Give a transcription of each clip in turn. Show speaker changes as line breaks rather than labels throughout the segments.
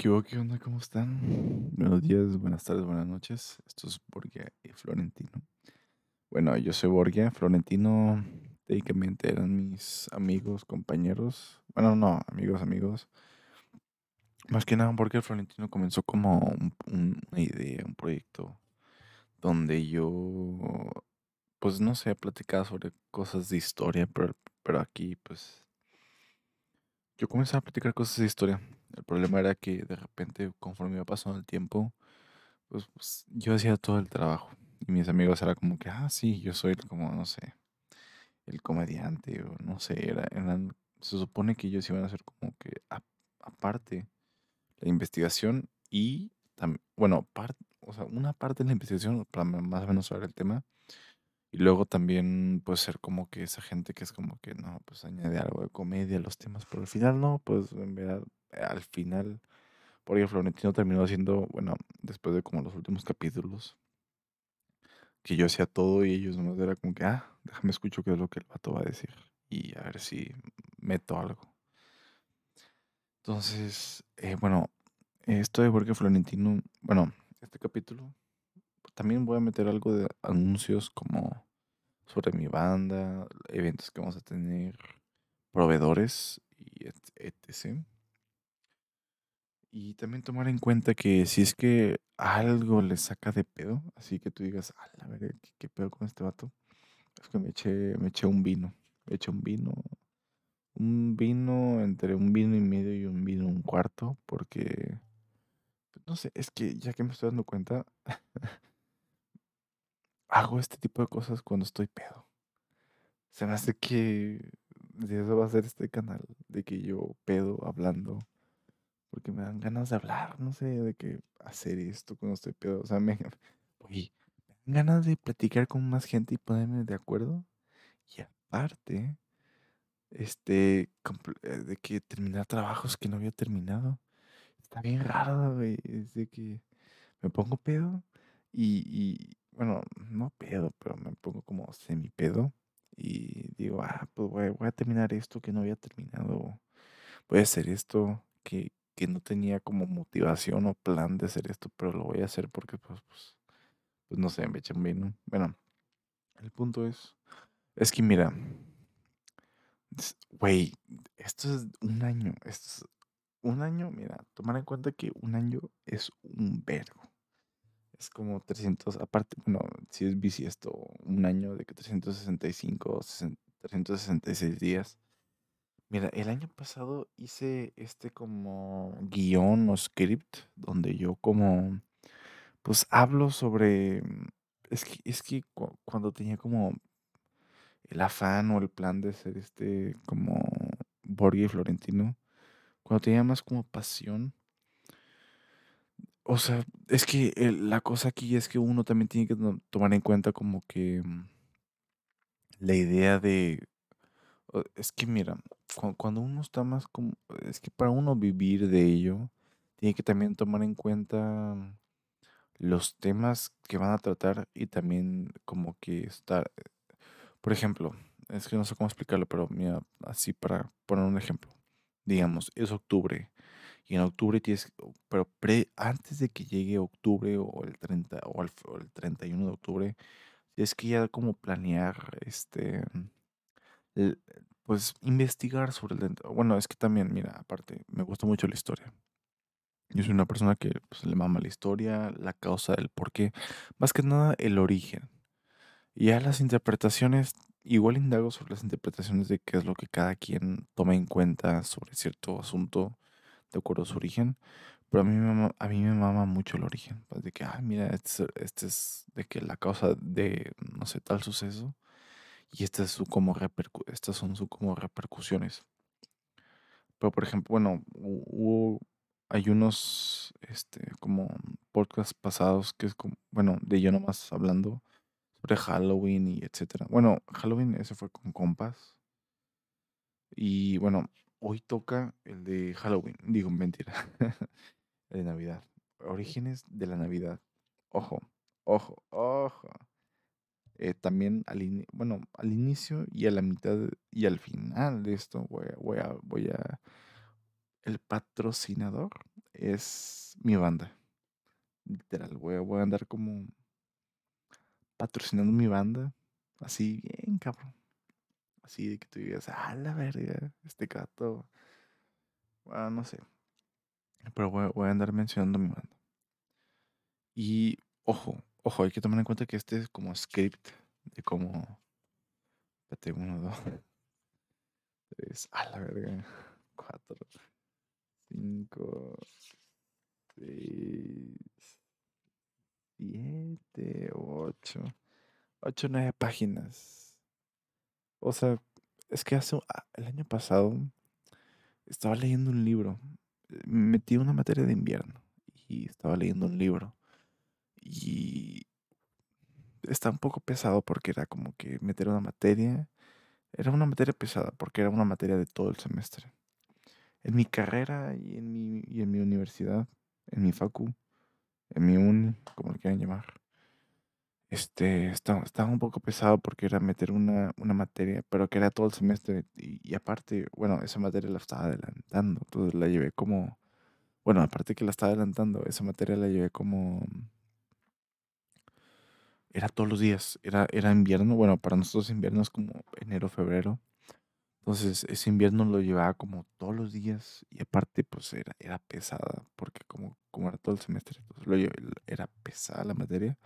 ¿Qué? ¿Qué? ¿Cómo están? Buenos días, buenas tardes, buenas noches. Esto es Borgia y Florentino. Bueno, yo soy Borgia, Florentino técnicamente eran mis amigos, compañeros. Bueno, no, amigos, amigos. Más que nada porque Florentino comenzó como un- un- una idea, un proyecto donde yo, pues no sé, platicaba sobre cosas de historia, pero, pero aquí pues yo comencé a platicar cosas de historia. El problema era que de repente, conforme iba pasando el tiempo, Pues, pues, yo hacía todo el trabajo. Y mis amigos era como que, ah, sí, yo soy como, no sé, el comediante o no sé, era, eran, se supone que ellos iban a hacer como que a- aparte la investigación y también, bueno, par- o sea, una parte de la investigación para más o menos saber el tema y luego también pues ser como que esa gente que es como que no, pues añade algo de comedia a los temas, pero al final no, pues en verdad, al final, porque Florentino terminó haciendo, bueno, después de como los últimos capítulos que yo hacía todo y ellos nomás era como que, ah, déjame escucho qué es lo que el vato va a decir y a ver si meto algo. Entonces, eh, bueno, esto de Jorge Florentino, bueno, este capítulo también voy a meter algo de anuncios como sobre mi banda, eventos que vamos a tener, proveedores y et- etc. Y también tomar en cuenta que si es que algo le saca de pedo, así que tú digas, a la verga, ¿qué, pedo con este vato? Es que me eché, me eché un vino. Me eché un vino. Un vino entre un vino y medio y un vino un cuarto. Porque, pues, no sé, es que ya que me estoy dando cuenta, hago este tipo de cosas cuando estoy pedo. Se me hace que de eso va a ser este canal. De que yo pedo hablando. Porque me dan ganas de hablar. No sé, de que hacer esto cuando estoy pedo. O sea, me, me dan ganas de platicar con más gente y ponerme de acuerdo. Y aparte. Este, eh, de que terminar trabajos que no había terminado. Está bien raro, güey. Es de que me pongo pedo y, y, bueno, no pedo, pero me pongo como semi pedo y digo, ah, pues voy a terminar esto que no había terminado. Voy a hacer esto que, que no tenía como motivación o plan de hacer esto, pero lo voy a hacer porque, pues, pues, pues no sé, me eché un vino. Bueno, el punto es, es que mira. Güey, esto es un año. Esto es un año, mira, tomar en cuenta que un año es un vergo. Es como 300 aparte, bueno, si es bisiesto, un año de que 365, 60 366 días. Mira, el año pasado hice este como guion o script donde yo como, pues hablo sobre, mm, es que, es que cu- cuando tenía como el afán o el plan de ser este como Borghi Florentino, cuando tenía más como pasión, o sea, es que la cosa aquí es que uno también tiene que tomar en cuenta como que mm, la idea de, es que mira, cu- cuando uno está más como, es que para uno vivir de ello, tiene que también tomar en cuenta los temas que van a tratar y también como que estar, por ejemplo, es que no sé cómo explicarlo, pero mira, así para poner un ejemplo. Digamos, es octubre y en octubre tienes, pero pre, antes de que llegue octubre o el 30 o el, o el 31 de octubre, tienes que ya como planear, este, pues investigar sobre el, dent- bueno, es que también, mira, aparte, me gusta mucho la historia. Yo soy una persona que pues, le mama la historia, la causa, el por qué, más que nada el origen. Y ya las interpretaciones, igual indago sobre las interpretaciones de qué es lo que cada quien toma en cuenta sobre cierto asunto de acuerdo a su origen. Pero a mí me a mí me mama mucho el origen. pues, de que, ah, mira, este, es este es de que la causa de, no sé, tal suceso. Y como estas son sus como repercusiones. Pero, por ejemplo, bueno, hu- hubo, hay unos, este, como podcasts pasados que es como, bueno, de yo nomás hablando sobre Halloween y etcétera. Bueno, Halloween ese fue con compas. Y bueno, hoy toca el de Halloween. Digo, mentira. El de Navidad. Orígenes de la Navidad. Ojo, ojo, ojo. Eh, también al, ini- bueno, al inicio y a la mitad y al final de esto voy a, voy a, voy a el patrocinador es mi banda. Literal, voy a, voy a andar como patrocinando mi banda. Así bien, cabrón. Así de que tú digas, ah, la verga, este gato. Bueno, no sé. Pero voy, voy a andar mencionando mi banda. Y ojo, ojo, hay que tomar en cuenta que este es como script de cómo. Espérate, uno, dos, tres, a la verga, cuatro, cinco, seis, siete, ocho, ocho, nueve páginas. O sea, es que hace ah, el año pasado estaba leyendo un libro. Me metí una materia de invierno y estaba leyendo un libro. Y está un poco pesado porque era como que meter una materia. Era una materia pesada porque era una materia de todo el semestre. En mi carrera y en mi, y en mi universidad, en mi facu, en mi uni, como le quieran llamar, este, estaba, estaba un poco pesado porque era meter una, una materia, pero que era todo el semestre. Y, y aparte, bueno, esa materia la estaba adelantando. Entonces la llevé como, bueno, aparte que la estaba adelantando, esa materia la llevé como era todos los días, era, era invierno, bueno, para nosotros invierno es como enero, febrero. Entonces ese invierno lo llevaba como todos los días y aparte pues era, era pesada, porque como, como era todo el semestre, entonces lo era pesada la materia.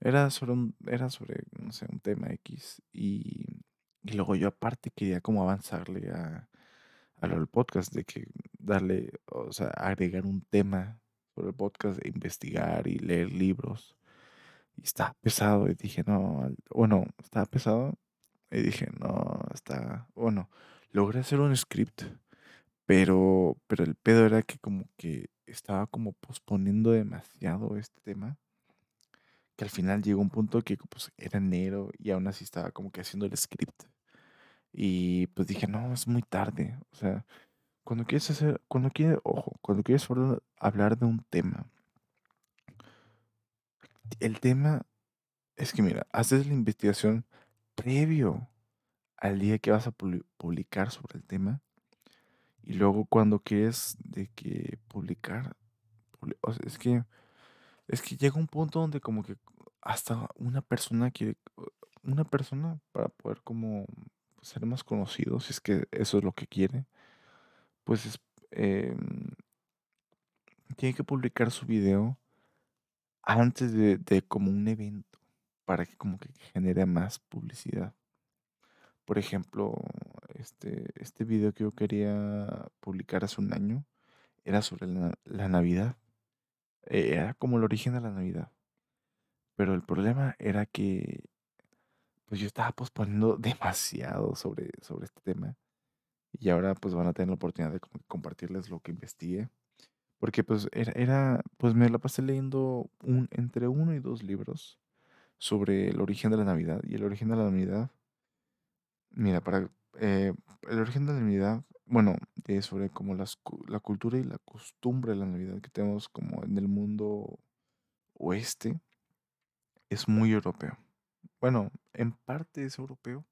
Era sobre, un, era sobre, no sé, un tema X y, y luego yo aparte quería como avanzarle a, a lo del podcast, de que darle, o sea, agregar un tema sobre el podcast, e investigar y leer libros. Y estaba pesado y dije, no, bueno, estaba pesado y dije, no, está, bueno, logré hacer un script, pero, pero el pedo era que como que estaba como posponiendo demasiado este tema, que al final llegó un punto que pues era enero y aún así estaba como que haciendo el script. Y pues dije, no, es muy tarde, o sea, cuando quieres hacer, cuando quieres, ojo, cuando quieres hablar de un tema, el tema es que, mira, haces la investigación previo al día que vas a publicar sobre el tema y luego cuando quieres de que publicar, es que es que llega un punto donde como que hasta una persona quiere una persona para poder como ser más conocido, si es que eso es lo que quiere, pues es, em, tiene que publicar su video antes de, de como un evento para que como que genere más publicidad. Por ejemplo, este, este video que yo quería publicar hace un año era sobre la, Navidad. Eh, era como el origen de la Navidad. Pero el problema era que pues yo estaba posponiendo demasiado sobre, sobre este tema. Y ahora pues van a tener la oportunidad de compartirles lo que investigué. Porque pues era, era, pues me la pasé leyendo un, entre uno y dos libros sobre el origen de la Navidad. Y el origen de la Navidad, mira, para eh, el origen de la Navidad, bueno, de sobre como las, la cultura y la costumbre de la Navidad que tenemos como en el mundo oeste, es muy europeo. Bueno, en parte es europeo,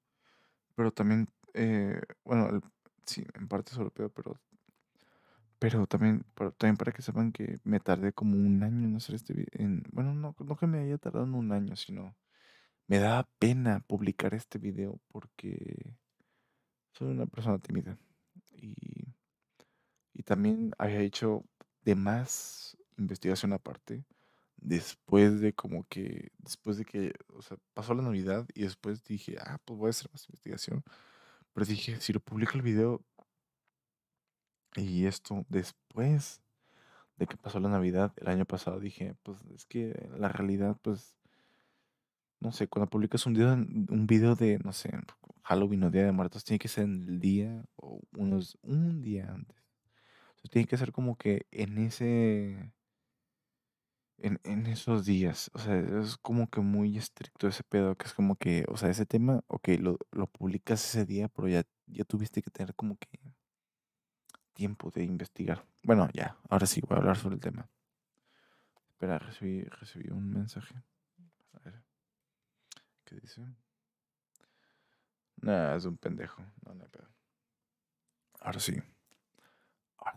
pero también, eh, bueno, sí, en parte es europeo, pero pero también, también para que sepan que me tardé como un año en hacer este video. Bueno, no, no que me haya tardado un año, sino me daba pena publicar este video porque soy una persona tímida. Y, y también había hecho de más investigación aparte. Después de como que, después de que, o sea, pasó la Navidad y después dije, ah, pues voy a hacer más investigación. Pero dije, si lo publico el video, y esto después de que pasó la Navidad el año pasado, dije, pues es que la realidad, pues, no sé, cuando publicas un video, un video de, no sé, Halloween o Día de Muertos, tiene que ser en el día o unos, un día antes. tiene que ser como que en ese, en, en esos días. O sea, es como que muy estricto ese pedo, que es como que, o sea, ese tema, ok, lo, lo publicas ese día, pero ya, ya tuviste que tener como que tiempo de investigar. Bueno, ya, ahora sí voy a hablar sobre el tema. Espera, recibí, un mensaje. ¿Qué dice? Nah, es un pendejo. No, no, pero. Ahora sí.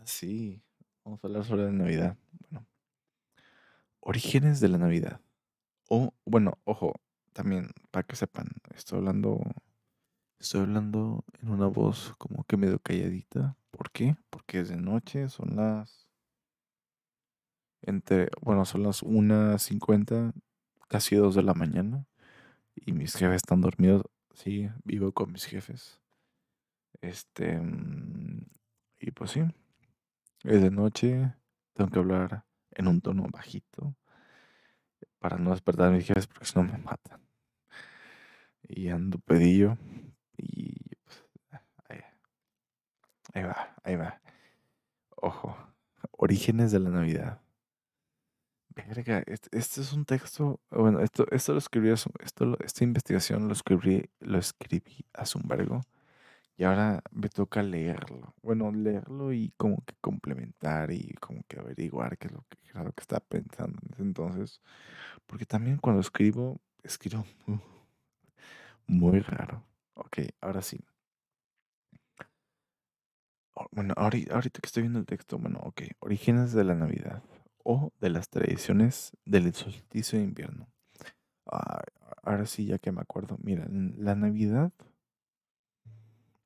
sí, vamos a hablar sobre la Navidad. Bueno, orígenes de la Navidad. O, bueno, ojo, también, para que sepan, estoy hablando, estoy hablando en una voz como que medio calladita. ¿Por qué? Porque es de noche, son las, entre, bueno, son las 1.50, casi 2 de la mañana. Y mis jefes están dormidos. Sí, vivo con mis jefes. Este, mm, y pues sí, es de noche, tengo que hablar en un tono bajito para no despertar a mis jefes porque si no me matan. Y ando pedillo y ahí va, ahí va. Ojo, orígenes de la Navidad. Verga, este, este es un texto, bueno, esto, esto lo escribí, esto, esta investigación lo escribí, lo escribí un vergo y ahora me toca leerlo. Bueno, leerlo y como que complementar y como que averiguar qué es lo que, lo que está pensando en ese entonces. Porque también cuando escribo, escribo muy raro. Ok, ahora sí. Bueno, ahorita, que estoy viendo el texto, bueno, ok, orígenes de la Navidad o de las tradiciones del solsticio de invierno. ahora sí, ya que me acuerdo, mira, la Navidad,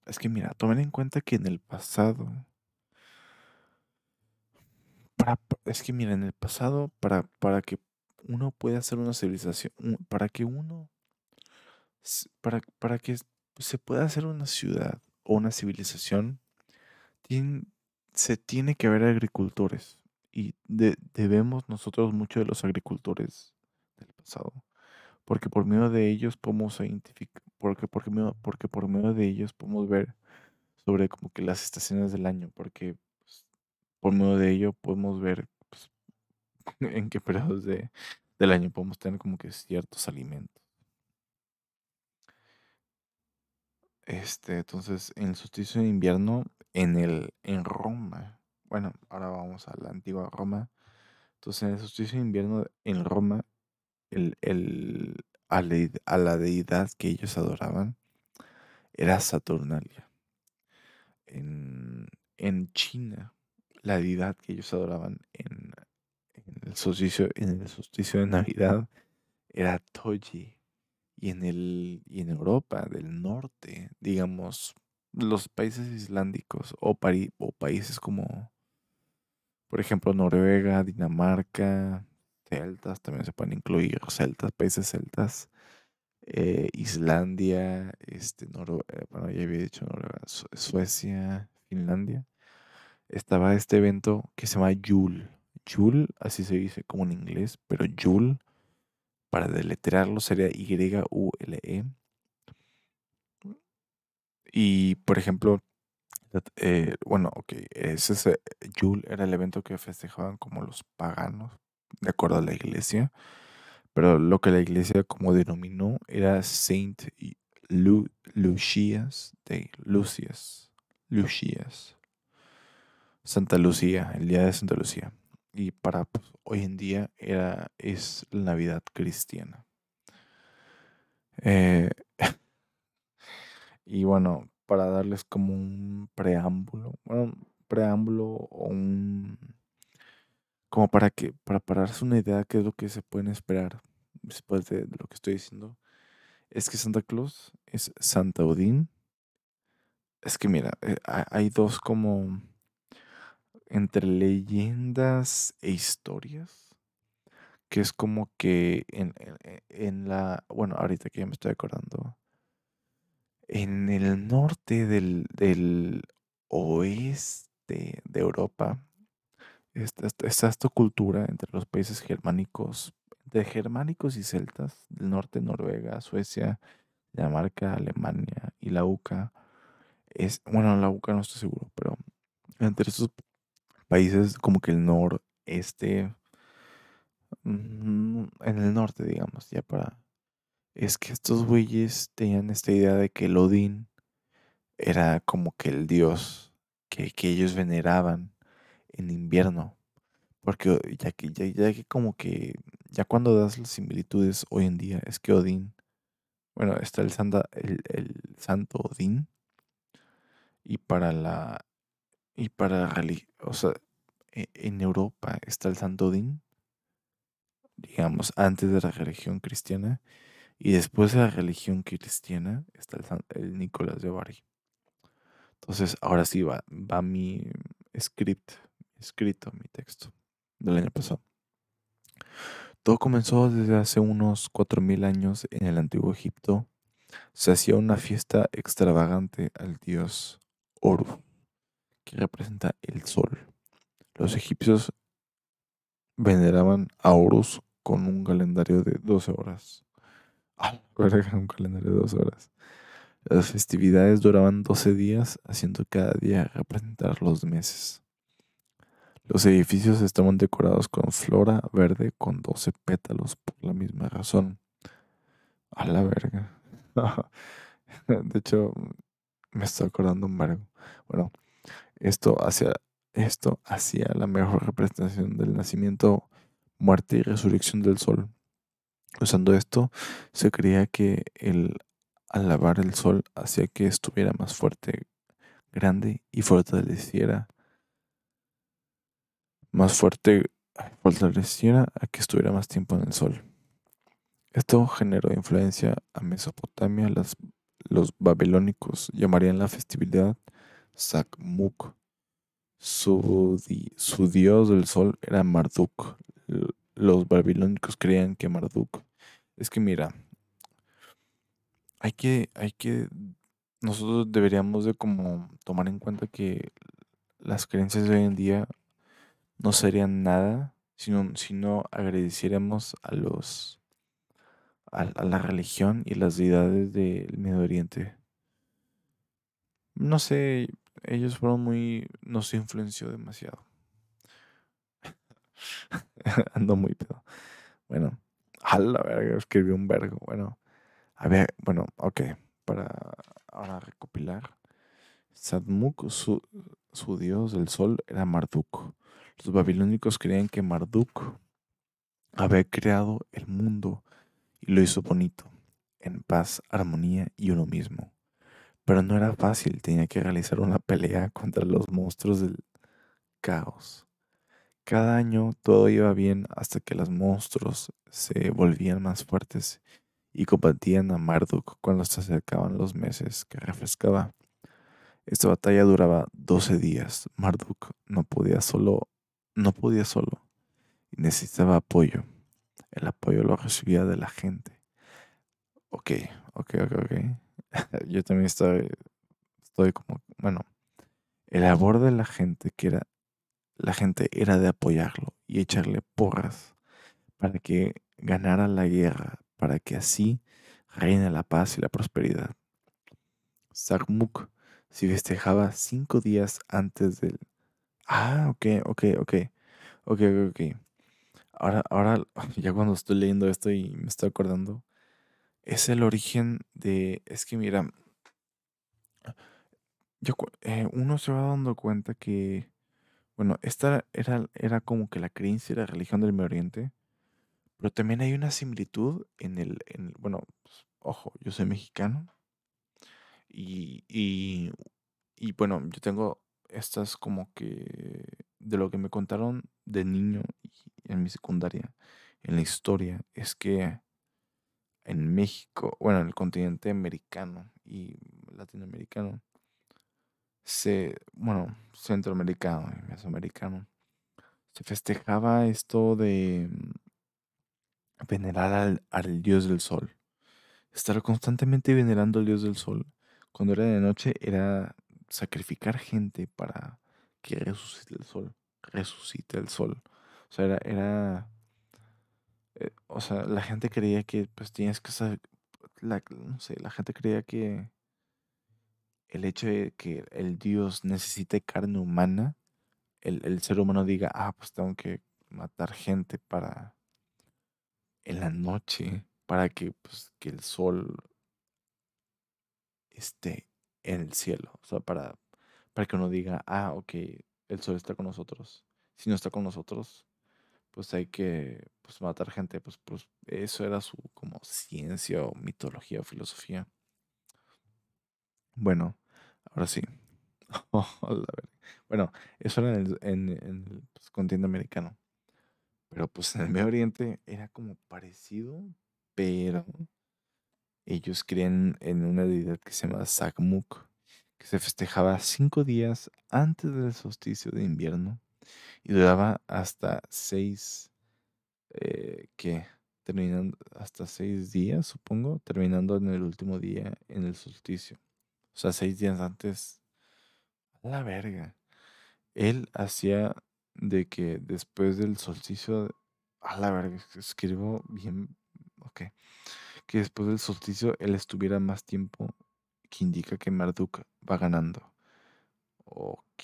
es que mira, tomen en cuenta que en el pasado, es que mira, en el pasado, para, para que uno pueda hacer una civilización, para que uno, para, para que se pueda hacer una ciudad o una civilización, se tiene que haber agricultores y debemos nosotros mucho de los agricultores del pasado, porque por medio de ellos podemos identificar, porque, porque, porque por medio de ellos podemos ver sobre como que las estaciones del año, porque pues, por medio de ello podemos ver pues, en qué periodos de, del año podemos tener como que ciertos alimentos. Este, entonces, en el solsticio de invierno, en el, en Roma, bueno, ahora vamos a la antigua Roma. Entonces, en el solsticio de invierno en Roma, el, el, a, la, deidad que ellos adoraban era Saturnalia. En, en China, la deidad que ellos adoraban en, el, solsticio, en el solsticio de Navidad era Toji. Y en, el, y en Europa del norte, digamos, los países islándicos o, o países como por ejemplo, Noruega, Dinamarca, celtas, también se pueden incluir celtas, países celtas, eh, Islandia, este, eh, bueno, ya había dicho Noruega, Suecia, Finlandia. Estaba este evento que se llama Yule. Yule, así se dice como en inglés, pero Yule, para deletrearlo sería Y-U-L-E. Y, por ejemplo, eh, bueno, ok, ese Yule era el evento que festejaban como los paganos, de acuerdo a la iglesia, pero lo que la iglesia como denominó era Saint Lu Lucias de Lucias, Lucias, Santa Lucía, el día de Santa Lucía. Y para pues, hoy en día era, es la Navidad cristiana. Eh, y bueno, para darles como un preámbulo, bueno, preámbulo o un como para que para pararse una idea de qué es lo que se pueden esperar después de, lo que estoy diciendo es que Santa Claus es Santa Odín es que mira eh, hay dos como entre leyendas e historias que es como que en, en la bueno ahorita que ya me estoy acordando en el norte del, oeste de Europa está, esta cultura entre los países germánicos, de germánicos y celtas, del norte Noruega, Suecia, Dinamarca, Alemania y la UCA. Es, bueno, la UCA no estoy seguro, pero entre estos países como que el noreste, mm, en el norte, digamos, ya para es que estos güeyes tenían esta idea de que el Odín era como que el dios que, ellos veneraban en invierno. Porque ya que, ya, que como que, ya cuando das las similitudes hoy en día, es que Odín, bueno, está el, santa, el, el santo Odín, y para la, y para reli- o sea, e- en Europa está el Santo Odín, digamos, antes de la religión cristiana, y después de la religión cristiana está el, San- el Nicolás de Bari. Entonces, ahora sí va, va mi script, escrito, mi texto del año pasado. Todo comenzó desde hace unos 4.000 años en el antiguo Egipto. Se hacía una fiesta extravagante al dios Oru, que representa el sol. Los egipcios veneraban a Horus con un calendario de 12 horas. Un calendario de 12 horas. Las festividades duraban 12 días, haciendo cada día representar los meses. Los edificios estaban decorados con flora verde con 12 pétalos por la misma razón. A la verga. De hecho, me estoy acordando un vergo. Bueno, esto hacía, esto hacía la mejor representación del nacimiento, muerte y resurrección del sol. Usando esto, se creía que el alabar el sol hacía que estuviera más fuerte, grande y fortaleciera más fuerte, fortaleciera a que estuviera más tiempo en el sol. Esto generó influencia a Mesopotamia. Las, los babilónicos llamarían la festividad Sakmuk. Su, su dios del sol era Marduk. Los babilónicos creían que Marduk. Es que mira, hay que, hay que, nosotros deberíamos de como tomar en cuenta que las creencias de hoy en día no serían nada si no, si no agradeciéramos a los a, a la religión y las deidades del Medio Oriente. No sé, ellos fueron muy, nos influenció demasiado. Ando muy pedo. Bueno, a la verga, escribí un vergo. Bueno, a ver, bueno, ok, para ahora recopilar. Sadmuk, su, su dios del sol, era Marduk. Los babilónicos creían que Marduk había creado el mundo y lo hizo bonito, en paz, armonía y uno mismo. Pero no era fácil, tenía que realizar una pelea contra los monstruos del caos. Cada año todo iba bien hasta que los monstruos se volvían más fuertes y combatían a Marduk cuando se acercaban los meses que refrescaba. Esta batalla duraba 12 días. Marduk no podía solo, no podía solo y necesitaba apoyo. El apoyo lo recibía de la gente. Ok, ok, ok, ok. Yo también estoy, estoy como, bueno, el labor de la gente que era, la gente era de apoyarlo y echarle porras para que ganara la guerra, para que así reine la paz y la prosperidad. Sarmuk se festejaba cinco días antes del... Ah, ok, ok, ok, ok, ok. Ahora, ahora, ya cuando estoy leyendo esto y me estoy acordando, es el origen de... Es que mira, yo, eh, uno se va dando cuenta que, bueno, esta era, era como que la creencia y la religión del Medio Oriente, pero también hay una similitud en el, en el- bueno, pues, ojo, yo soy mexicano y, y, y bueno, yo tengo estas como que de lo que me contaron de niño y en mi secundaria, en la historia, es que en México, bueno, en el continente americano y latinoamericano, se, bueno, centroamericano mesoamericano, se festejaba esto de mm, venerar al, al dios del sol. Estar constantemente venerando al dios del sol. Cuando era de noche era sacrificar gente para que resucite el sol. Resucite el sol. O sea, era, era eh, o sea, la gente creía que pues tienes que la, no sé, la gente creía que el hecho de que el Dios necesite carne humana, el, el ser humano diga, ah, pues tengo que matar gente para en la noche, para que, pues, que el sol esté en el cielo. O sea, para, para que uno diga, ah, ok, el sol está con nosotros. Si no está con nosotros, pues hay que pues, matar gente. Pues, pues eso era su como ciencia o mitología o filosofía. Bueno, ahora sí. Oh. Bueno, eso era en el, en, pues, continente americano. Pero pues en el Medio Oriente era como parecido, pero ellos creían en una deidad que se llama Sakmuk, que se festejaba cinco días antes del solsticio de invierno y duraba hasta seis, eh, ¿qué? Terminando hasta seis días, supongo, terminando en el último día en el solsticio. O sea, seis días antes. A la verga. Él hacía de que después del solsticio, a la verga, escribo bien, ok, que después del solsticio él estuviera más tiempo, que indica que Marduk va ganando. Ok,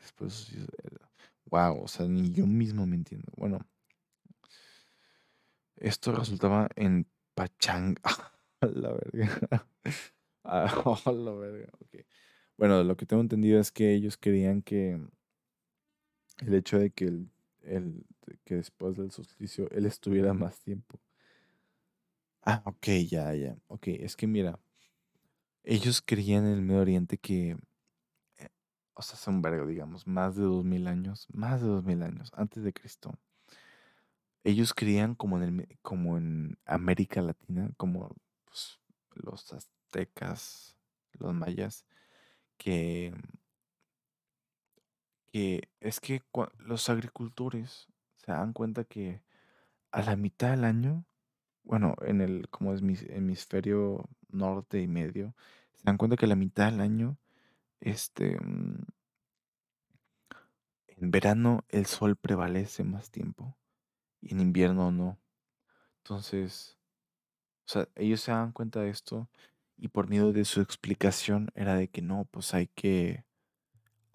después, wow, o sea, ni yo mismo me entiendo. Bueno, esto resultaba en Pachanga. A la verga. A la verga, ok. Bueno, lo que tengo entendido es que ellos querían que el hecho de que, el, el- que después del solsticio él estuviera más tiempo. Ah, ok, ya, ya. Ok, es que mira, ellos creían en el Medio Oriente que, eh, o sea, hace un vergo, digamos, más de dos mil años, más de dos mil años antes de Cristo. Ellos creían como en, el, como en América Latina, como pues, los los mayas, que que es que los agricultores se dan cuenta que a la mitad del año, bueno, en el como es mis- hemisferio norte y medio, se dan cuenta que a la mitad del año, este, mm, en verano el sol prevalece más tiempo y en invierno no. Entonces, o sea, ellos se dan cuenta de esto y por medio de su explicación era de que no, pues hay que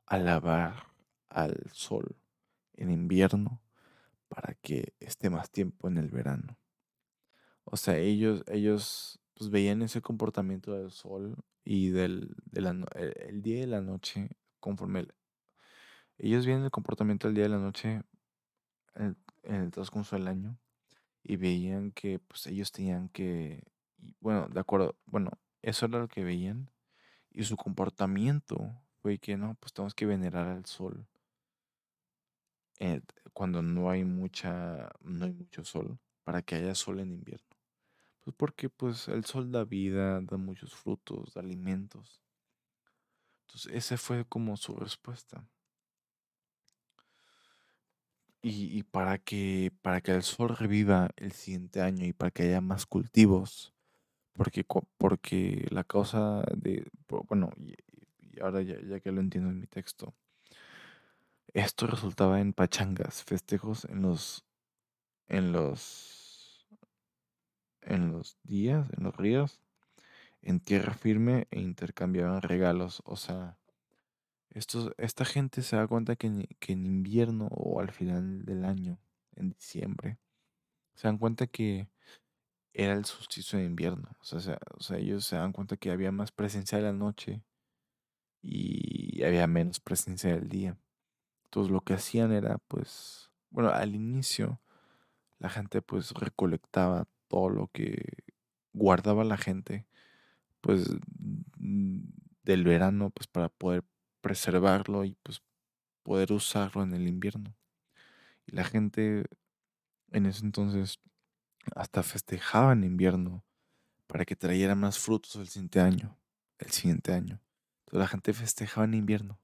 alabar al sol en invierno para que esté más tiempo en el verano. O sea, ellos, ellos pues veían ese comportamiento del sol y del el día y la noche conforme el- ellos veían el comportamiento del día y la noche en el, transcurso del año y veían que pues ellos tenían que, bueno, de acuerdo, bueno, eso era lo que veían y su comportamiento fue que no, pues tenemos que venerar al sol eh, cuando no hay mucha, no hay mucho sol, para que haya sol en invierno. Pues porque pues el sol da vida, da muchos frutos, da alimentos. Entonces esa fue como su respuesta. Y, y para que, para que el sol reviva el siguiente año y para que haya más cultivos, porque, porque la causa de, bueno, y, ahora ya, ya que lo entiendo en mi texto, esto resultaba en pachangas, festejos en los, en los, en los días, en los ríos, en tierra firme e intercambiaban regalos, o sea, Estos, esta gente se da cuenta que que en invierno o al final del año, en diciembre, se dan cuenta que era el solsticio de invierno. O sea, se- o sea, ellos se dan cuenta que había más presencia de la noche y había menos presencia del día. Entonces lo que hacían era, pues, bueno, al inicio la gente pues recolectaba todo lo que guardaba la gente, pues, mm, del verano, pues para poder preservarlo y pues poder usarlo en el invierno. Y la gente en ese entonces hasta festejaba en invierno para que trayera más frutos el siguiente año, el siguiente año. Entonces la gente festejaba en invierno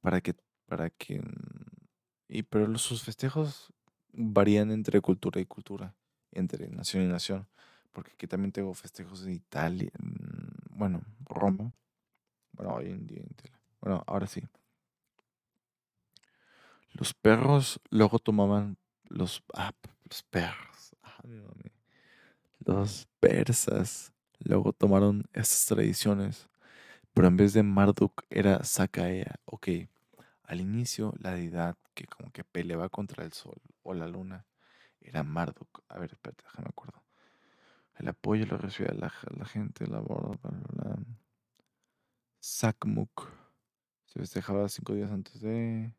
para que, para que, y pero sus festejos varían entre cultura y cultura, entre nación y nación, porque aquí también tengo festejos de Italia, mm, bueno, Roma, bueno, hoy en día, en bueno, ahora sí. Los perros luego tomaban los, ah, los perros. Los persas luego tomaron estas tradiciones, pero en vez de Marduk era Sakaea. Ok, al inicio la deidad que como que peleaba contra el sol o la luna era Marduk. A ver, espérate, déjame acuerdo. El apoyo lo recibía la, la gente, la borda. Sakmuk. Se festejaba cinco días antes de...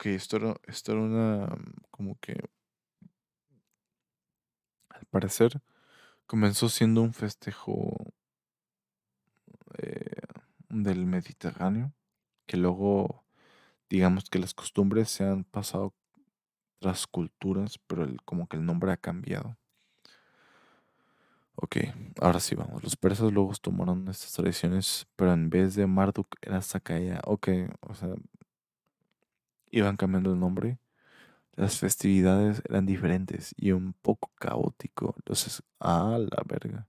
Ok, esto era, esto era una... como que... Al parecer Comenzó siendo un festejo eh, del Mediterráneo, que luego, digamos que las costumbres se han pasado tras culturas, pero el, como que el nombre ha cambiado. Ok, ahora sí vamos. Los persas luego tomaron estas tradiciones, pero en vez de Marduk era Sakaya. Ok, o sea, iban cambiando el nombre. Las festividades eran diferentes y un poco caótico. Los ah, la verga.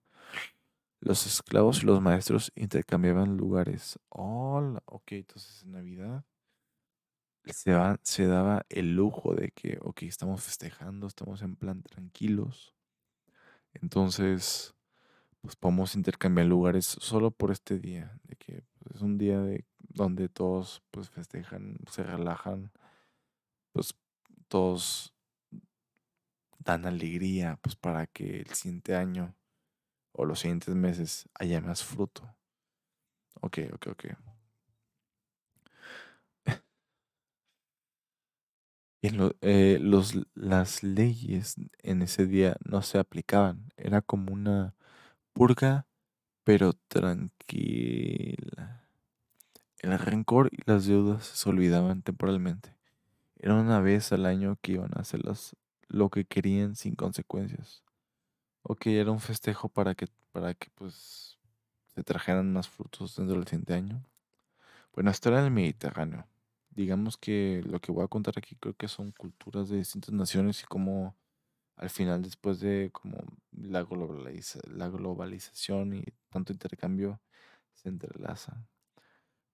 Los esclavos y los maestros intercambiaban lugares. Hola, ok, entonces en Navidad se, se daba el lujo de que, ok, estamos festejando, estamos en plan tranquilos. Entonces, pues podemos intercambiar lugares solo por este día, de que es un día de, donde todos pues festejan, se relajan, pues todos dan alegría, pues para que el siguiente año o los siguientes meses haya más fruto. Ok, ok, ok. Eh, los, las leyes en ese día no se aplicaban. Era como una purga, pero tranquila. El rencor y las deudas se olvidaban temporalmente. Era una vez al año que iban a hacer lo que querían sin consecuencias. Ok, era un festejo para que, para que pues se trajeran más frutos dentro del siguiente año. Bueno, esto era el Mediterráneo digamos que lo que voy a contar aquí creo que son culturas de distintas naciones y cómo al final después de como la, la globalización y tanto intercambio se entrelazan.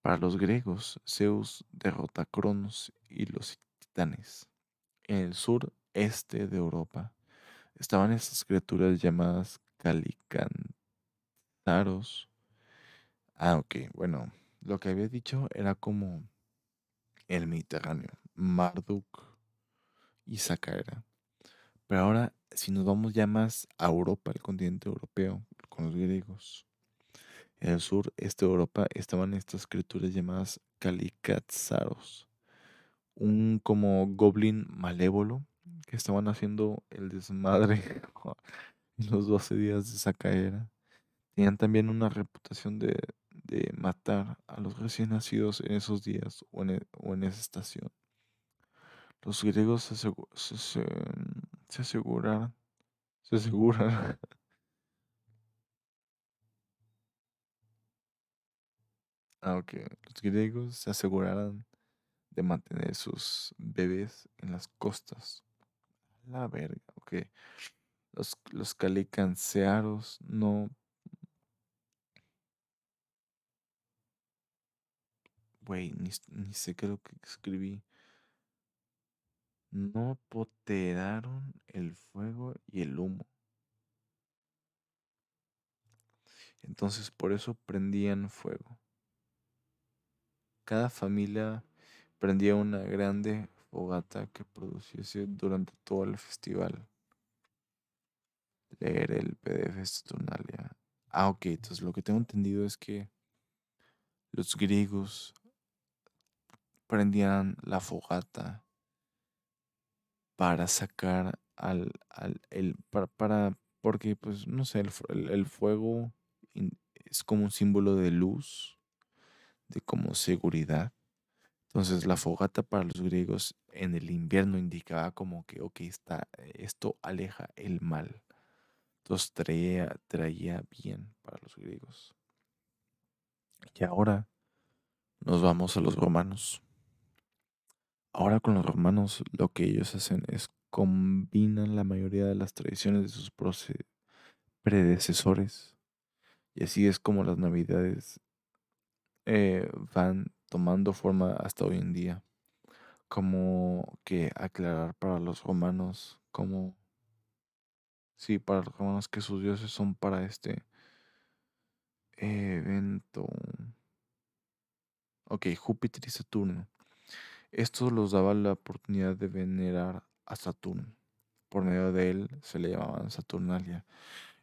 Para los griegos, Zeus derrota a Cronos y los titanes. En el sur este de Europa estaban estas criaturas llamadas calicantaros. Ah, ok, bueno, lo que había dicho era como el Mediterráneo, Marduk y Sacaera. Pero ahora, si nos vamos ya más a Europa, el continente europeo, con los griegos, en el sur, este de Europa, estaban estas criaturas llamadas Calicatzaros, un como goblin malévolo que estaban haciendo el desmadre en los 12 días de Sacaera. Tenían también una reputación de de matar a los recién nacidos en esos días o en, e, esa estación. Los griegos se, se, se, se aseguran, se aseguran aunque los griegos se aseguraran de mantener sus bebés en las costas. La verga, ok. Los, los calicancearos no Güey, ni, sé qué lo que escribí. No poteraron el fuego y el humo. Entonces por eso prendían fuego. Cada familia prendía una grande fogata que produciese durante todo el festival. Leer el PDF Saturnalia. Ah, ok, entonces lo que tengo entendido es que los griegos prendían la fogata para sacar al, al el, para, porque pues no sé, el, fuego es como un símbolo de luz, de como seguridad. Entonces la fogata para los griegos en el invierno indicaba como que, ok, está, esto aleja el mal. Entonces traía, traía bien para los griegos. Y ahora nos vamos a los romanos. Ahora con los romanos lo que ellos hacen es combinan la mayoría de las tradiciones de sus predecesores. Y así es como las navidades eh, van tomando forma hasta hoy en día. Como que aclarar para los romanos, como... Sí, para los romanos que sus dioses son para este evento. Ok, Júpiter y Saturno. Esto los daba la oportunidad de venerar a Saturno. Por medio de él se le llamaban Saturnalia.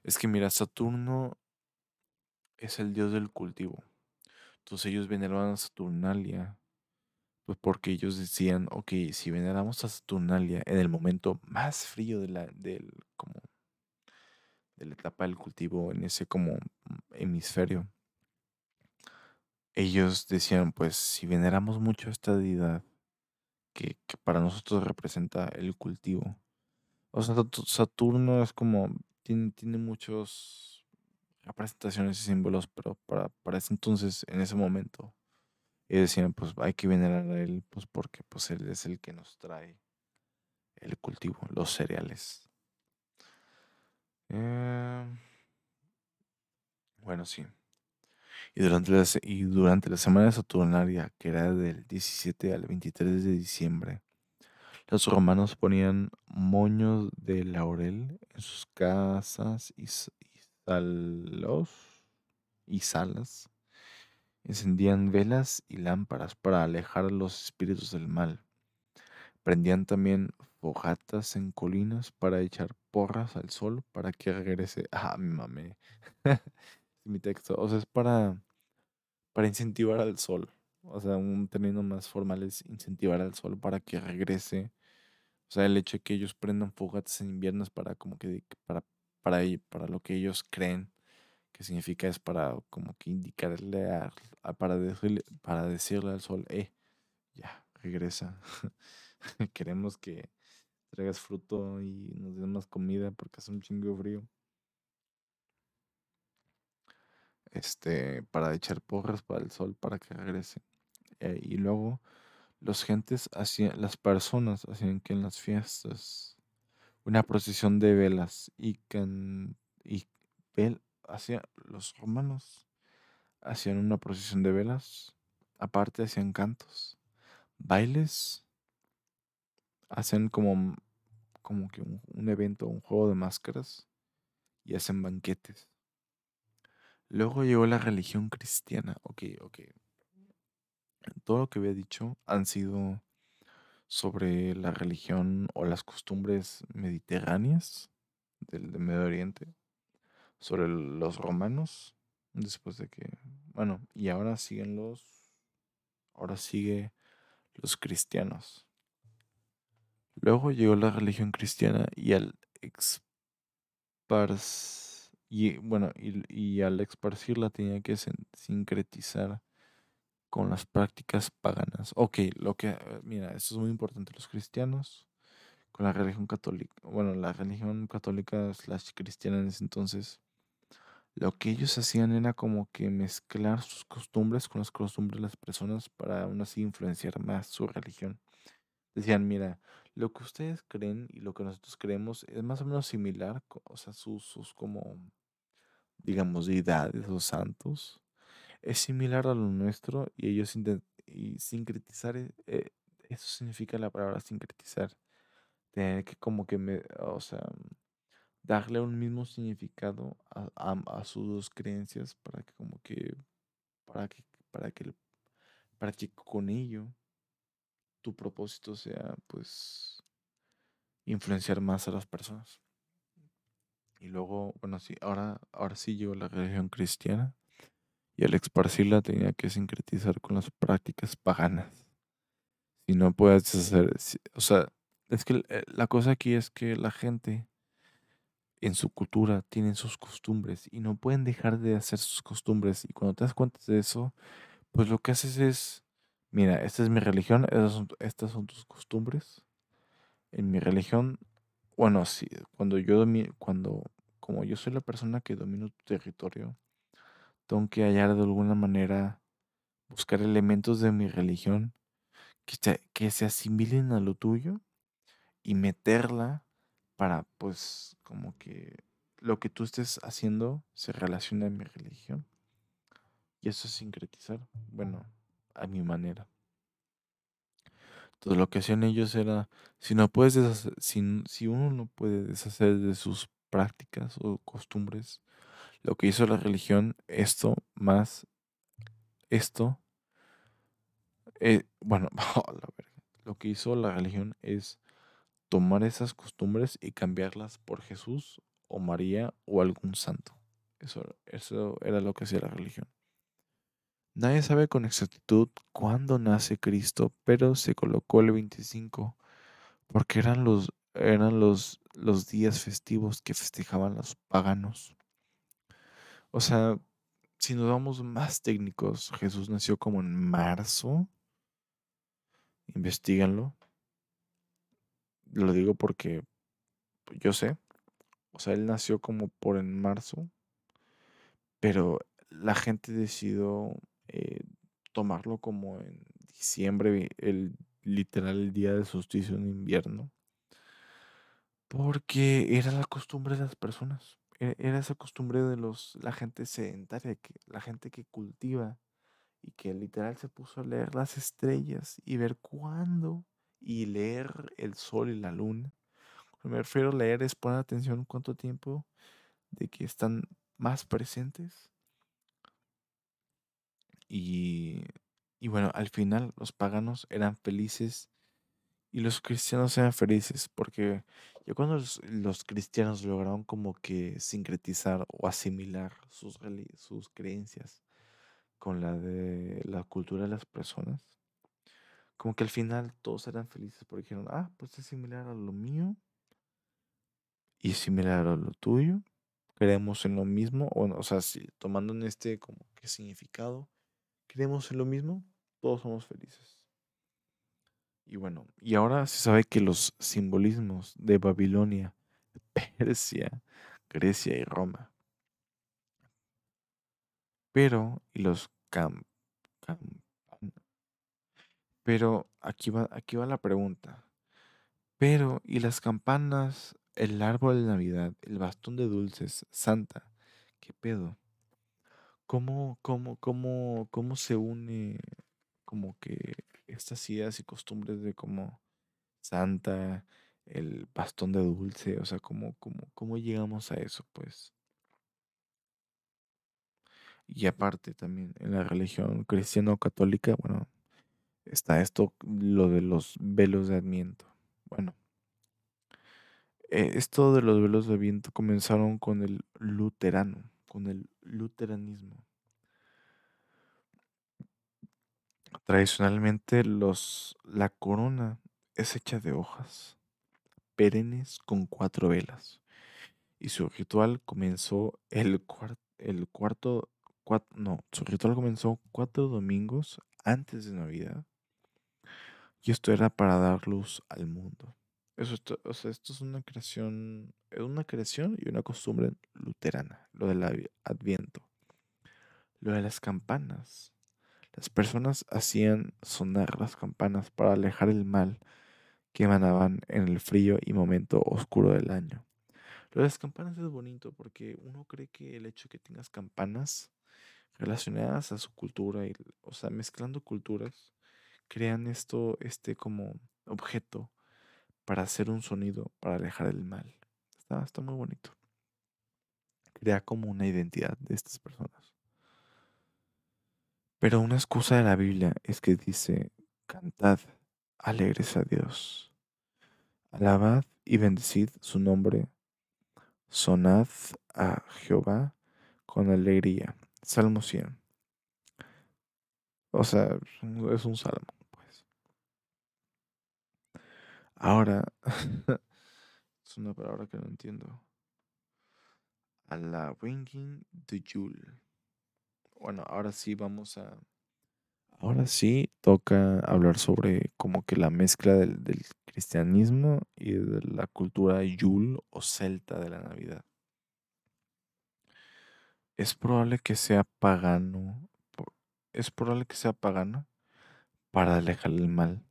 Es que mira, Saturno es el dios del cultivo. Entonces ellos veneraban a Saturnalia. Pues porque ellos decían, ok, si veneramos a Saturnalia en el momento más frío de la, del, como, de la etapa del cultivo en ese como hemisferio, ellos decían, pues si veneramos mucho a esta deidad, que, que para nosotros representa el cultivo, o sea, Satu- Saturno es como, tiene, tiene muchos representaciones y símbolos, pero para, para ese entonces, en ese momento, ellos decían, pues hay que venerar a él, pues porque pues él es el que nos trae el cultivo, los cereales. Eh, bueno, sí. Y durante, la, y durante la semana saturnaria, que era del 17 al 23 de diciembre, los romanos ponían moños de laurel en sus casas y, y salos y salas. Encendían velas y lámparas para alejar a los espíritus del mal. Prendían también fogatas en colinas para echar porras al sol para que regrese. Ah, mi mamé. mi texto. O sea, es para, para incentivar al sol. O sea, un término más formal es incentivar al sol para que regrese. O sea, el hecho de que ellos prendan fogatas en invierno es para como que para, para, para lo que ellos creen que significa es para como que indicarle a, para decirle, para decirle al sol, eh, ya, regresa. Queremos que traigas fruto y nos den más comida porque hace un chingo frío. Este, para echar porras para el sol para que regrese. Eh, y luego los gentes hacían, las personas hacían que en las fiestas una procesión de velas y can, hacía los romanos hacían una procesión de velas, aparte hacían cantos, bailes, hacen como, como que un, un evento, un juego de máscaras y hacen banquetes. Luego llegó la religión cristiana. Ok, ok. Todo lo que había dicho han sido sobre la religión o las costumbres mediterráneas del, Medio Oriente, sobre los romanos, después de que, bueno, y ahora siguen los, ahora sigue los cristianos. Luego llegó la religión cristiana y al expars y bueno, y, y al esparcirla tenía que sin- sincretizar con las prácticas paganas. Ok, lo que, eh, mira, esto es muy importante. Los cristianos con la religión católica, bueno, la religión católica slash cristiana en ese entonces, lo que ellos hacían era como que mezclar sus costumbres con las costumbres de las personas para aún así influenciar más su religión. Decían, mira, lo que ustedes creen y lo que nosotros creemos es más o menos similar, o sea, sus, sus como, digamos, deidades o santos, es similar a lo nuestro y ellos y sincretizar, eh, eh, eso significa la palabra sincretizar, tener que como que, me, o sea, darle un mismo significado a, a- sus dos creencias para que como que, para que, para que, para que con ello tu propósito sea, pues, influenciar más a las personas. Y luego, bueno, sí, ahora, ahora sí llegó la religión cristiana y al esparcirla tenía que sincretizar con las prácticas paganas. Si no puedes hacer, o sea, es que eh, la cosa aquí es que la gente en su cultura tienen sus costumbres y no pueden dejar de hacer sus costumbres. Y cuando te das cuenta de eso, pues lo que haces es, mira, esta es mi religión, estas son, estas son tus costumbres. En mi religión Bueno, sí, cuando yo cuando, como yo soy la persona que domino tu territorio, tengo que hallar de alguna manera, buscar elementos de mi religión que se, asimilen a lo tuyo y meterla para, pues, como que lo que tú estés haciendo se relacione a mi religión. Y eso es sincretizar, bueno, a mi manera. Todo lo que hacían ellos era, si no puedes deshacer, si, si uno no puede deshacer de sus prácticas o costumbres, lo que hizo la religión, esto más esto, eh, bueno, verga, lo que hizo la religión es tomar esas costumbres y cambiarlas por Jesús o María o algún santo. Eso, eso era lo que hacía la religión. Nadie sabe con exactitud cuándo nace Cristo, pero se colocó el 25 porque eran los, eran los, los días festivos que festejaban los paganos. O sea, si nos vamos más técnicos, Jesús nació como en marzo. Investíganlo. Lo digo porque yo sé. O sea, él nació como por en marzo. Pero la gente decidió eh, tomarlo como en diciembre, el literal el día de solsticio en invierno. Porque era la costumbre de las personas. E- Era esa costumbre de los, la gente sedentaria, que, la gente que cultiva y que literal se puso a leer las estrellas y ver cuándo y leer el sol y la luna. Me refiero a leer es poner atención cuánto tiempo de que están más presentes y, y bueno, al final los paganos eran felices y los cristianos eran felices porque ya cuando los, cristianos lograron como que sincretizar o asimilar sus, sus creencias con la de la cultura de las personas, como que al final todos eran felices porque dijeron, ah, pues es similar a lo mío y es similar a lo tuyo, creemos en lo mismo, o, o sea, si, tomando en este como que significado, creemos en lo mismo, todos somos felices. Y bueno, y ahora se sabe que los simbolismos de Babilonia, Persia, Grecia y Roma, pero y los cam, cam- pero aquí va, aquí va la pregunta. Pero y las campanas, el árbol de Navidad, el bastón de dulces, Santa, ¿qué pedo? ¿Cómo, cómo, cómo, cómo se une como que estas ideas y costumbres de como Santa, el bastón de dulce, o sea, cómo, cómo, llegamos a eso, pues? Y aparte también en la religión cristiano-católica, bueno, está esto, lo de los velos de Adviento. Bueno, eh, esto de los velos de Adviento comenzaron con el luterano, con el luteranismo. Tradicionalmente los, la corona es hecha de hojas perennes con cuatro velas y su ritual comenzó el, cuar- el cuarto, no, su ritual comenzó cuatro domingos antes de Navidad y esto era para dar luz al mundo. Eso, esto, o sea, esto es una creación, una creación y una costumbre luterana, lo del Adviento. Lo de las campanas. Las personas hacían sonar las campanas para alejar el mal que emanaban en el frío y momento oscuro del año. Lo de las campanas es bonito porque uno cree que el hecho de que tengas campanas relacionadas a su cultura, y, o sea, mezclando culturas, crean esto, este como objeto para hacer un sonido, para alejar el mal. Está, está muy bonito. Crea como una identidad de estas personas. Pero una excusa de la Biblia es que dice, cantad alegres a Dios, alabad y bendecid su nombre, sonad a Jehová con alegría. Salmo 100. O sea, es un- salmo, pues. Ahora, es una palabra que no entiendo. A la ringing de Jul. Bueno, ahora sí vamos a... Ahora sí toca hablar sobre como que la mezcla del, del cristianismo y de la cultura Yule o celta de la Navidad. Es probable que sea pagano. Es probable que sea pagano para alejar el mal.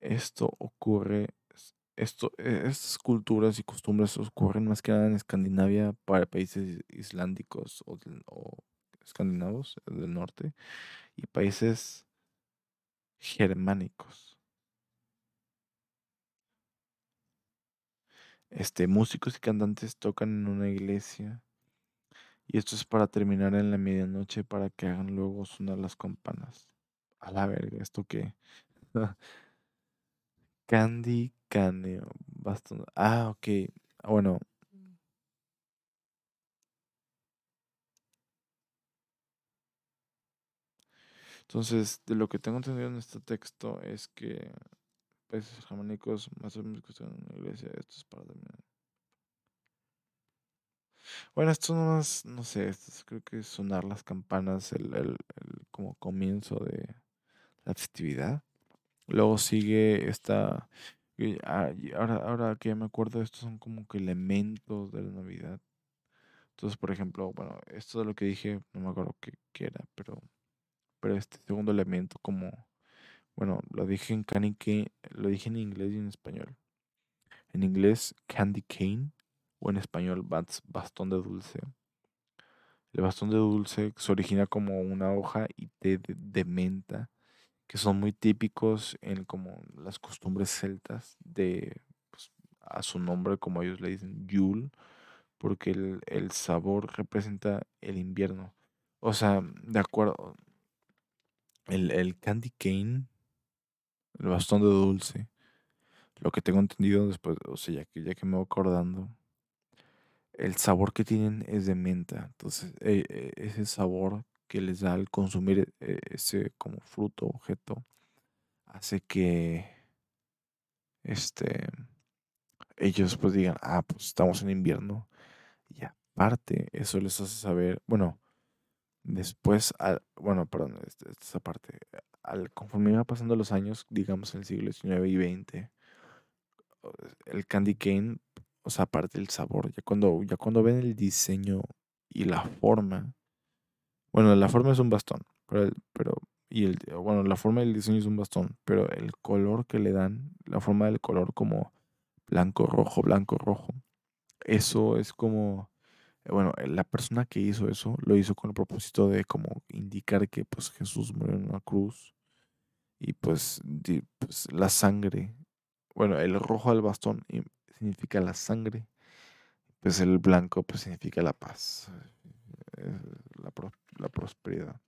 Esto ocurre, es- esto, eh, estas culturas y costumbres ocurren más que nada en Escandinavia para países islándicos o, o escandinavos del norte y países germánicos. Este, músicos y cantantes tocan en una iglesia y esto es para terminar en la medianoche para que hagan luego sonar las campanas. A la verga, ¿esto qué? Candy Caneo. Bastón. Ah, ok. Ah, Bueno, entonces de lo que tengo entendido en este texto es que países germánicos más o menos que en la iglesia. Esto es para también. Bueno, esto nomás, no sé, esto es- creo que es sonar las campanas, el, el- como comienzo de la festividad. Luego sigue esta, ah, ahora, ahora que ya me acuerdo, estos son como que elementos de la Navidad. Entonces, por ejemplo, bueno, esto de lo que dije, no me acuerdo qué, qué era, pero, pero este segundo elemento como, bueno, lo dije en canique, lo dije en inglés y en español. En inglés, candy cane, o en español, bastón de dulce. El bastón de dulce se origina como una hoja y té de, de menta, que son muy típicos en como las costumbres celtas de, pues, a su nombre, como ellos le dicen, Yule, porque el, el sabor representa el invierno. O sea, de acuerdo, el, el candy cane, el bastón de dulce, lo que tengo entendido después, o sea, ya que, ya que me voy acordando, el sabor que tienen es de menta. Entonces, eh, eh, ese sabor que les da al consumir eh, ese como fruto, objeto, hace que este, ellos pues digan, ah, pues estamos en invierno. Y aparte, eso les hace saber, bueno, después, al- bueno, perdón, esta, esta parte, al, conforme iba pasando los años, digamos el siglo XIX y XX, el candy cane, o sea, aparte del sabor, ya cuando, ya cuando ven el diseño y la forma, bueno, la forma es un bastón, pero, y el, bueno, la forma del diseño es un bastón, pero el color que le dan, la forma del color como blanco, rojo, blanco, rojo, eso es como, bueno, eh, la persona que hizo eso lo hizo con el propósito de como indicar que pues Jesús murió en una cruz y pues, pues la sangre, bueno, el rojo del bastón significa la sangre, pues el blanco pues significa la paz, eh, la, la prosperidad.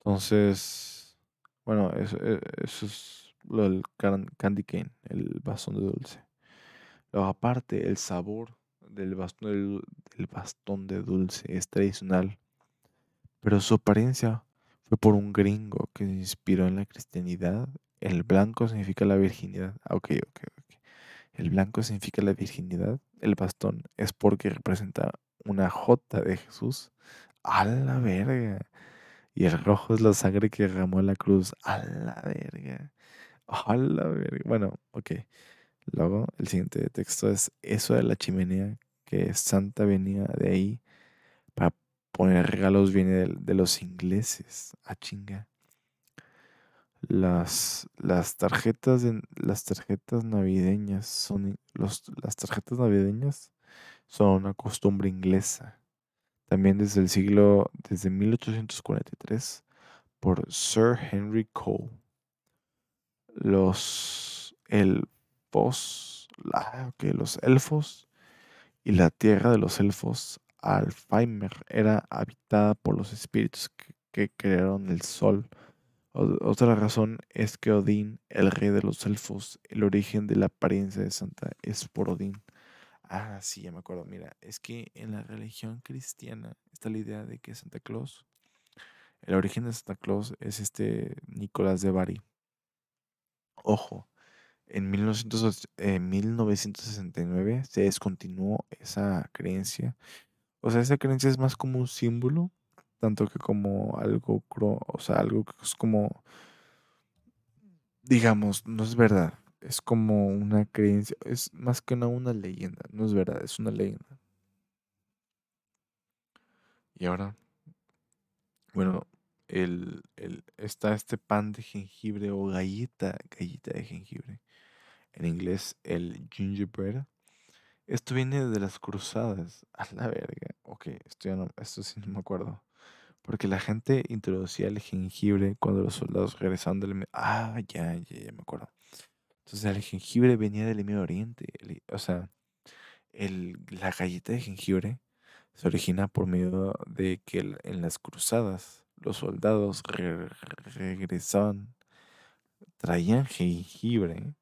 Entonces, bueno, eso, e- eso es lo del can- candy cane, el bastón de dulce. Luego, aparte, el sabor del bastón del bastón de dulce es tradicional, pero su apariencia fue por un gringo que se inspiró en la cristianidad. El blanco significa la virginidad. Ah, ok, ok, ok. El blanco significa la virginidad. El bastón es porque representa una J de Jesús. A la verga. Y el rojo es la sangre que derramó en la cruz. A la verga. A la verga. Bueno, ok. Luego, el siguiente texto es eso de la chimenea, que Santa venía de ahí para poner regalos, viene de, los ingleses. A chinga. Las, las tarjetas de- las tarjetas navideñas son los, las tarjetas navideñas son una costumbre inglesa. También desde el siglo, desde 1843, por Sir Henry Cole. Los elfos, ok, los elfos y la tierra de los elfos, Alfheimer, era habitada por los espíritus que, crearon el sol. Otra razón es que Odín, el rey de los elfos, el origen de la apariencia de Santa es por Odín. Ah, sí, ya me acuerdo. Mira, es que en la religión cristiana está la idea de que Santa Claus, el origen de Santa Claus es este Nicolás de Bari. Ojo, en 1900 eh, 1969 se descontinuó esa creencia. O sea, esa creencia es más como un símbolo, tanto que como algo, o sea, algo que es como, digamos, no es verdad. Es como una creencia, es más que una, una leyenda, no es verdad, es una leyenda. Y ahora, bueno, el, el, está este pan de jengibre o galleta, galleta de jengibre. En inglés, el gingerbread. Esto viene de las cruzadas. A la verga. Ok, esto, ya no, esto sí no me acuerdo. Porque la gente introducía el jengibre cuando los soldados regresaban del... Ah, ya, ya, ya me acuerdo. Entonces el jengibre venía del Medio Oriente. el- o sea, el, la galleta de jengibre se origina por medio de que en las cruzadas los soldados re- regresaban, traían jengibre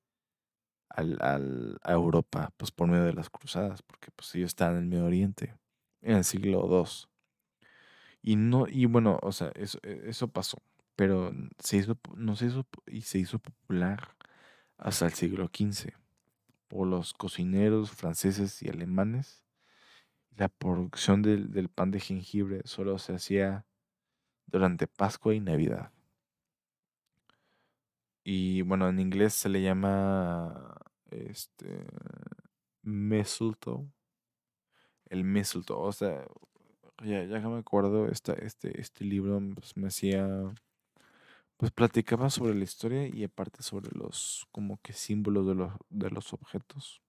a Europa, pues por medio de las cruzadas, porque pues ellos estaban en el Medio Oriente, en el siglo II. Y no, y bueno, o sea, eso, e, eso pasó, pero se hizo, no se hizo, y se hizo popular hasta el siglo XV por los cocineros franceses y alemanes. La producción del, del pan de jengibre solo se hacía durante Pascua y Navidad. Y bueno, en inglés se le llama este mistletoe. El mistletoe. O sea, ya, ya que me acuerdo, esta, este, este libro pues, me hacía. Pues platicaba sobre la historia y aparte sobre los como que símbolos de los, de los objetos.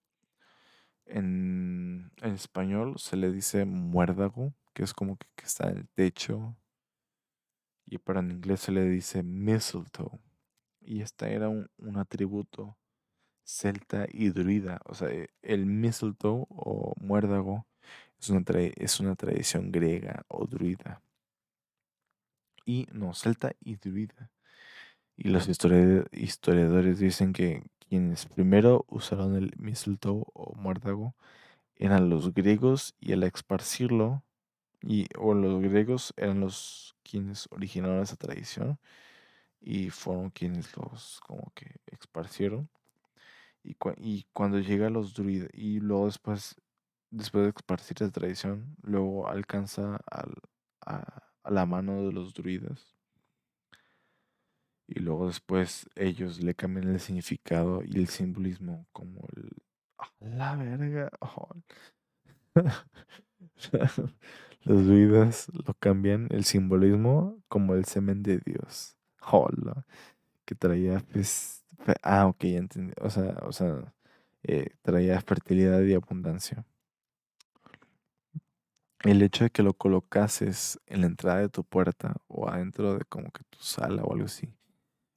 En, en español se le dice muérdago, que es como que, que está en el techo. Y para en inglés se le dice mistletoe. Y esta era un, un atributo celta y druida. O sea, e, el mistletoe o muérdago es una, es una tradición griega o druida. Y no, celta y druida. Y los historia- historiadores dicen que quienes primero usaron el mistletoe o muérdago eran los griegos y al esparcirlo, y, o los griegos eran los quienes originaron esa tradición y fueron quienes los como que esparcieron. Y, cua- y cuando llega los druidas, y luego después, después de esparcir la tradición, luego alcanza al- a, la mano de los druidas. Y luego después ellos le cambian el significado y el simbolismo como el... ¡A la verga! oh. Los druidas lo cambian el simbolismo como el semen de Dios. Hola. Que traía pues... Ah, ok, ya entendí. O sea, o sea, eh, traía fertilidad y abundancia. El hecho de que lo colocases en la entrada de tu puerta o adentro de como que tu sala o algo así,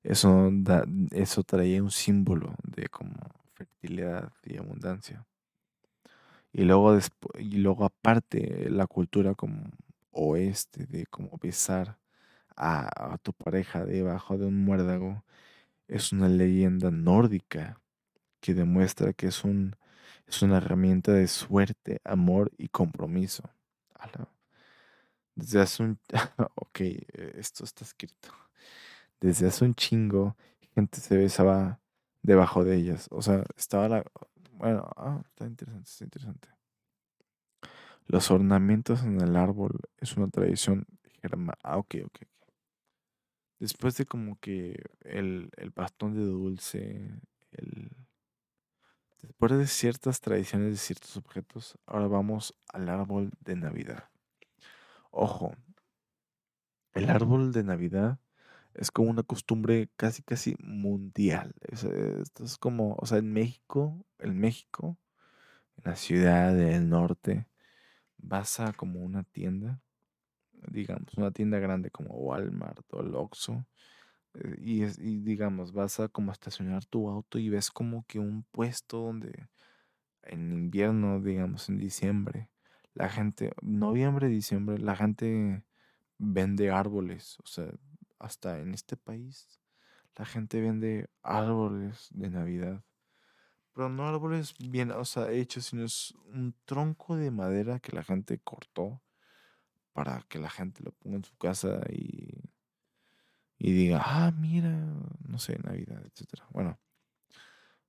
eso, da, eso traía un símbolo de como fertilidad y abundancia. Y luego, y luego aparte la cultura como oeste de como besar a, tu pareja debajo de un muérdago es una leyenda nórdica que demuestra que es un, es una herramienta de suerte, amor y compromiso. Desde hace un... ok, eh, esto está escrito. Desde hace un chingo, gente se besaba debajo de ellas. O sea, estaba la... Bueno, ah, está interesante, está interesante. Los ornamentos en el árbol es una tradición germana. Ah, ok, ok. Después de como que el, el bastón de dulce, el... Después de ciertas tradiciones de ciertos objetos, ahora vamos al árbol de Navidad. Ojo, el árbol de Navidad es como una costumbre casi, casi mundial. Es, esto es como, o sea, en México, en México, en la ciudad del norte, vas a como una tienda, digamos, una tienda grande como Walmart o el eh, y, y digamos, vas a como estacionar tu auto y ves como que un puesto donde en invierno, digamos, en diciembre, la gente, noviembre, diciembre, la gente vende árboles, o sea, hasta en este país, la gente vende árboles de Navidad. Pero no árboles bien, o sea, hechos, sino es un tronco de madera que la gente cortó para que la gente lo ponga en su casa y, y diga, ah, mira, no sé, Navidad, etcétera. Bueno,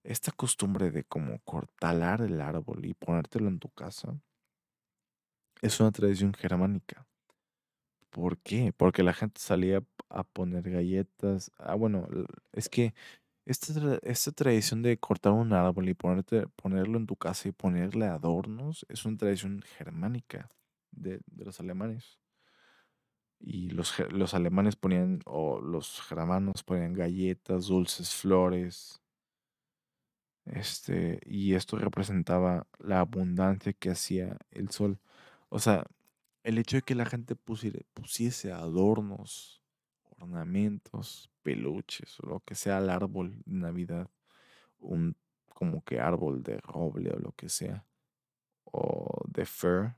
esta costumbre de como cortalar el árbol y ponértelo en tu casa es una tradición germánica. ¿Por qué? Porque la gente salía a poner galletas. Ah, bueno, es que esta, esta tradición de cortar un árbol y ponerte, ponerlo en tu casa y ponerle adornos es una tradición germánica de, de los alemanes. Y los, los alemanes ponían, o los germanos ponían galletas, dulces, flores. Este, y esto representaba la abundancia que hacía el sol. O sea, el hecho de que la gente pusiere- pusiese adornos, ornamentos, peluches o lo que sea al árbol de Navidad, un como que árbol de roble o lo que sea, o de fir,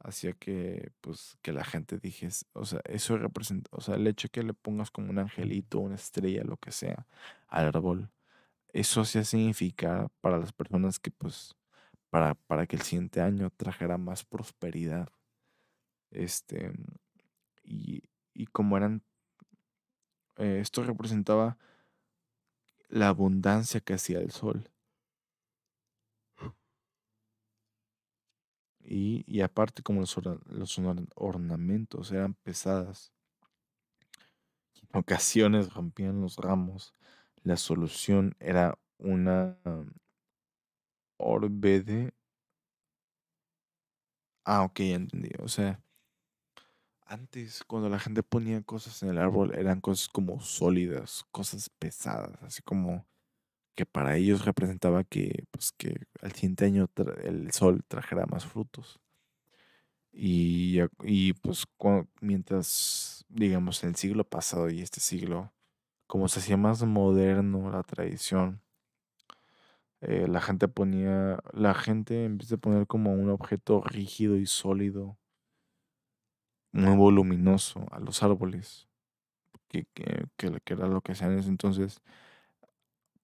hacía que pues que la gente dijese, o sea, eso representa, o sea, el hecho que le pongas como un angelito, una estrella, lo que sea, al árbol, eso hacía significar para las personas que pues para, para que el siguiente año trajera más prosperidad este, y, como eran, eh, esto representaba la abundancia que hacía el sol. Y, aparte como los, los ornamentos eran pesadas, en ocasiones rompían los ramos, la solución era una orbe de... Ah, ok, entendí. O sea, antes cuando la gente ponía cosas en el árbol eran cosas como sólidas, cosas pesadas, así como que para ellos representaba que, pues, que al siguiente año el sol trajera más frutos. Y, y pues mientras, digamos, en el siglo pasado y este siglo, como se hacía más moderno la tradición, eh, la gente ponía, la gente en vez de poner como un objeto rígido y sólido, muy voluminoso a los árboles, que, que, que era lo que hacían en ese entonces,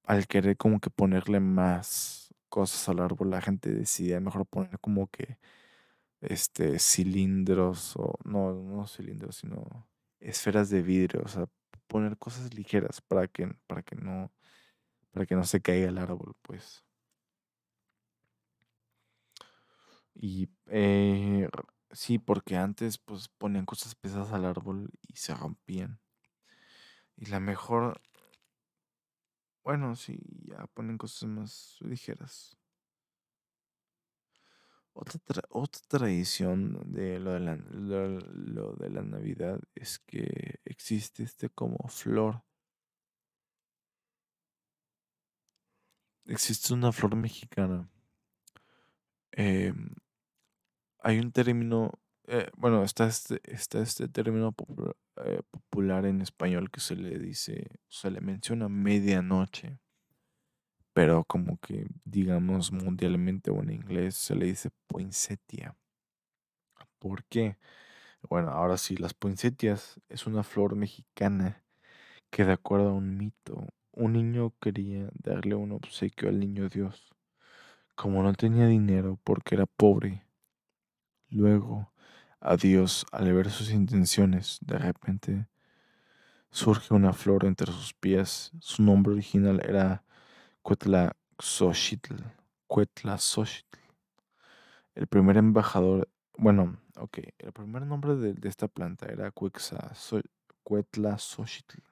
al querer como que ponerle más cosas al árbol, la gente decidía mejor poner como que este cilindros o no, no cilindros, sino esferas de vidrio, o sea, poner cosas ligeras para que para que no para que no se caiga el árbol, pues. Y eh, sí, porque antes pues ponían cosas pesadas al árbol y se rompían. Y la mejor bueno, sí, ya ponen cosas más ligeras. Otra, otra tradición de lo de, la, lo, de la Navidad es que existe este como flor. Existe una flor mexicana. Em, hay un término, eh, bueno, está este, está este término eh, popular en español que se le dice, se le menciona medianoche, pero como que digamos mundialmente o en inglés se le dice poinsettia. ¿Por qué? Bueno, ahora sí, las poinsettias es una flor mexicana que de acuerdo a un mito, un niño quería darle un obsequio al niño Dios. Como no tenía dinero porque era pobre, luego a Dios al ver sus intenciones. De repente surge una flor entre sus pies. Su nombre original era Cuetlaxochitl. Cuetlaxochitl. El primer embajador, bueno, ok, el primer nombre de, esta planta era Cuetlaxochitl.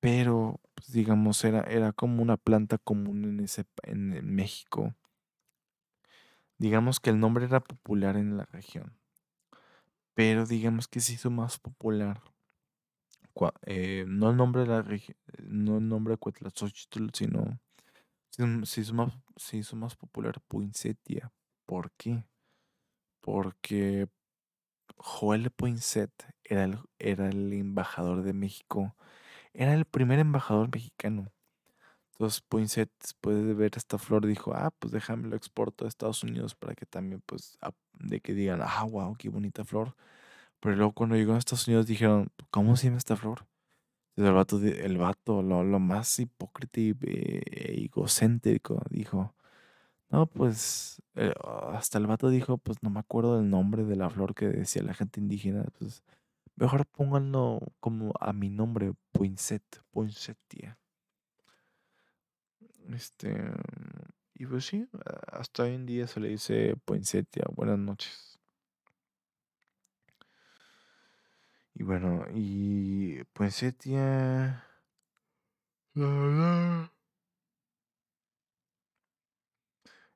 Pero, pues, digamos, era, era como una planta común en, ese, en México. Digamos que el nombre era popular en la región pero digamos que se hizo más popular. Eh, no el nombre de la no el nombre de sino se hizo, más, se hizo más popular Poinsettia. ¿Por qué? Porque Joel Poinsett era el, era el embajador de México. Era el primer embajador mexicano. Entonces Poinsett, después de ver esta flor, dijo, ah, pues déjame lo exporto a Estados Unidos para que también, pues, de que digan, ah, wow, qué bonita flor. Pero luego cuando llegó a Estados Unidos dijeron, ¿cómo se llama esta flor? el vato, el vato lo, más hipócrita y eh, egocéntrico, dijo, no, pues, eh, hasta el vato dijo, pues no me acuerdo del nombre de la flor que decía la gente indígena, pues mejor pónganlo como a mi nombre, Poinsett, Poinsettia. Este, y pues sí, hasta hoy en día se le dice Poinsettia, buenas noches. Y bueno, y Poinsettia...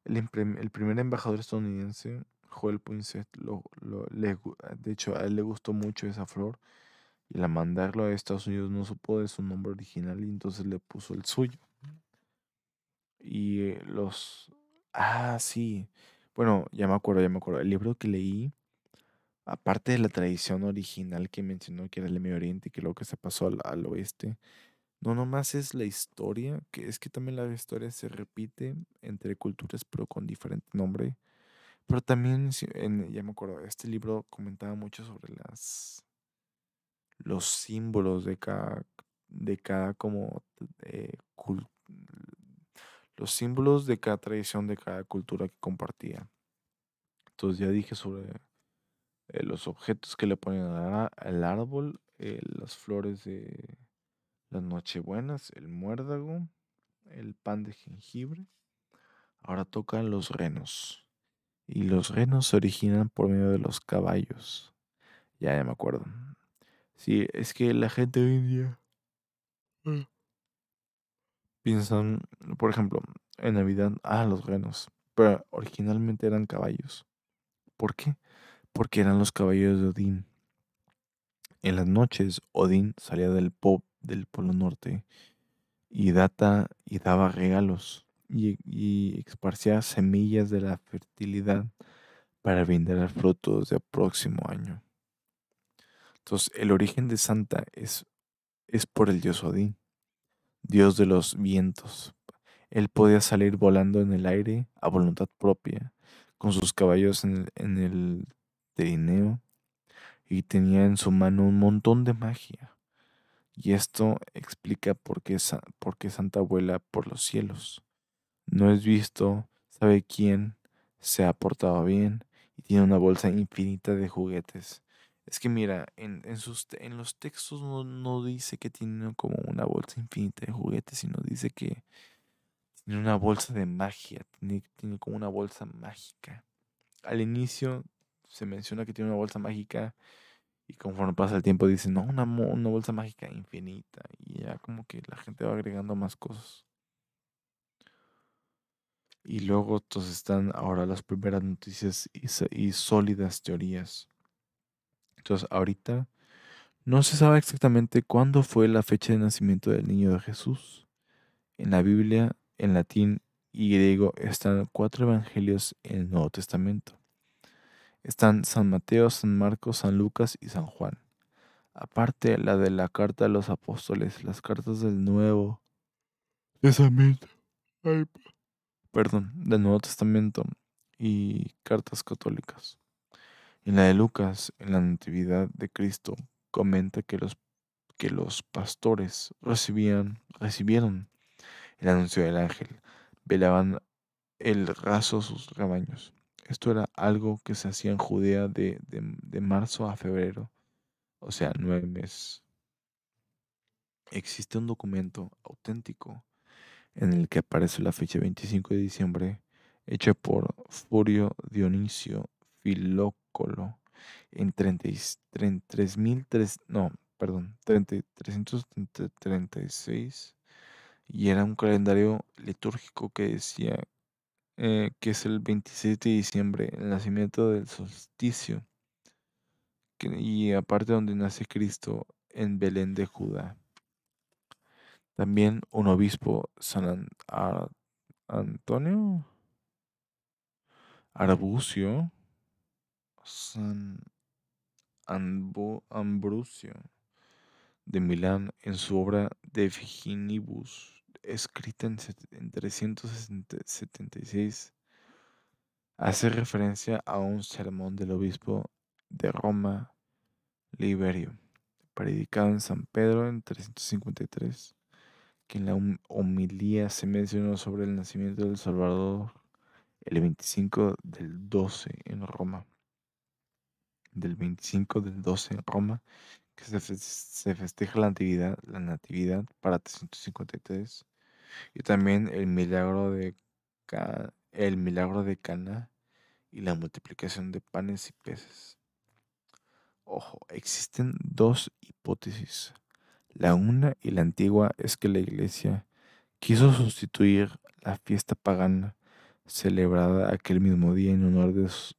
El, el, primer embajador estadounidense, Joel Poinsett, lo, de hecho a él le gustó mucho esa flor y la mandarlo a Estados Unidos no supo de su nombre original y entonces le puso el suyo. Y eh, los... Ah, sí. Bueno, ya me acuerdo, ya me acuerdo. El libro que leí, aparte de la tradición original que mencionó que era el Medio Oriente y que luego que se pasó al, oeste, no nomás es la historia, que es que también la historia se repite entre culturas pero con diferente nombre. Pero también, ya me acuerdo, este libro comentaba mucho sobre las los símbolos de cada, de cada como eh, los símbolos de cada tradición, de cada cultura que compartía. Entonces ya dije sobre eh, los objetos que le ponen al árbol, eh, las flores de las nochebuenas, el muérdago, el pan de jengibre. Ahora tocan los renos. Y los renos se originan por medio de los caballos. Ya, ya me acuerdo. Sí, es que la gente hoy en día mm. Piensan, por ejemplo, en Navidad, ah, los renos. Pero originalmente eran caballos. ¿Por qué? Porque eran los caballos de Odín. En las noches, Odín salía del pop del Polo Norte y, data, y daba regalos y, y esparcía semillas de la fertilidad para brindar frutos del próximo año. Entonces, el origen de Santa es, es por el dios Odín, dios de los vientos. Él podía salir volando en el aire a voluntad propia, con sus caballos en el, en el trineo, y tenía en su mano un montón de magia. Y esto explica por qué, por qué Santa vuela por los cielos. No es visto, sabe quién, se ha portado bien y tiene una bolsa infinita de juguetes. Es que mira, en, en, los textos no, no, dice que tiene como una bolsa infinita de juguetes, sino dice que tiene una bolsa de magia, tiene, tiene como una bolsa mágica. Al inicio se menciona que tiene una bolsa mágica y conforme pasa el tiempo dicen, no, una, una bolsa mágica infinita. Y ya como que la gente va agregando más cosas. Y luego entonces están ahora las primeras noticias y sólidas teorías. Ahorita no se sabe exactamente cuándo fue la fecha de nacimiento del niño de Jesús. En la Biblia, en latín y griego, están cuatro evangelios en el Nuevo Testamento. Están San Mateo, San Marcos, San Lucas y San Juan. Aparte la de la carta de los apóstoles, las cartas del Nuevo Testamento. perdón, del Nuevo Testamento y cartas católicas. En la de Lucas, en la Natividad de Cristo, comenta que los, que los pastores recibían, recibieron el anuncio del ángel, velaban el raso sus rebaños. Esto era algo que se hacía en Judea de, de, marzo a febrero, o sea, nueve meses. Existe un documento auténtico en el que aparece la fecha 25 de diciembre, hecha por Furio Dionisio Filócolo en 33.000, no, perdón, 336 y era un calendario litúrgico que decía eh, que es el 26 de diciembre, el nacimiento del solsticio, y aparte donde nace Cristo, en Belén de Judá. También un obispo, San Antonio Arbucio, San Ambrosio de Milán, en su obra De Figinibus, escrita en, 376, hace referencia a un sermón del obispo de Roma, Liberio, predicado en San Pedro en 353, que en la homilía se mencionó sobre el nacimiento del Salvador el 25 del 12 en Roma. Del 25 del 12 en Roma, que se, festeja la natividad, la natividad para 353 y también el milagro de, el milagro de Cana y la multiplicación de panes y peces. Ojo, existen dos hipótesis. La una y la antigua es que la iglesia quiso sustituir la fiesta pagana celebrada aquel mismo día en honor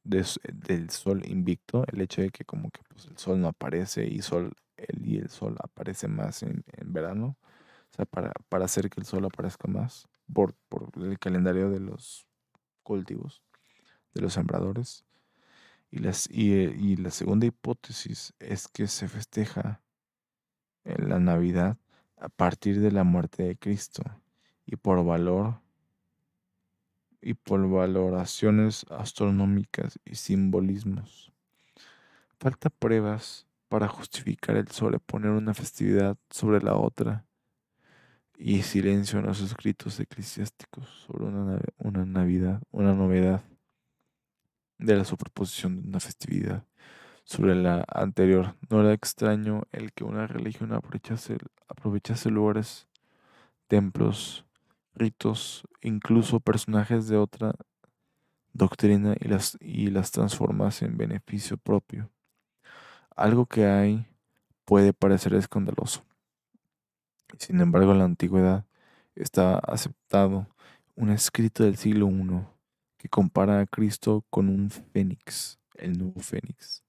del sol invicto, el hecho de que como que pues, el sol no aparece y, sol, el, y el sol aparece más en verano, para, para hacer que el sol aparezca más por, por el calendario de los cultivos, de los sembradores. Y, las, y, y, la segunda hipótesis es que se festeja en la Navidad a partir de la muerte de Cristo y por valor y por valoraciones astronómicas y simbolismos. Falta pruebas para justificar el sobreponer una festividad sobre la otra y silencio en los escritos eclesiásticos sobre una, una Navidad, una novedad de la superposición de una festividad. sobre la anterior. No era extraño el que una religión aprovechase, aprovechase lugares, templos, ritos, incluso personajes de otra doctrina y las, y las transformase en beneficio propio. Algo que hay puede parecer escandaloso. Sin embargo, en la antigüedad está aceptado un escrito del siglo I que compara a Cristo con un fénix, el nuevo fénix.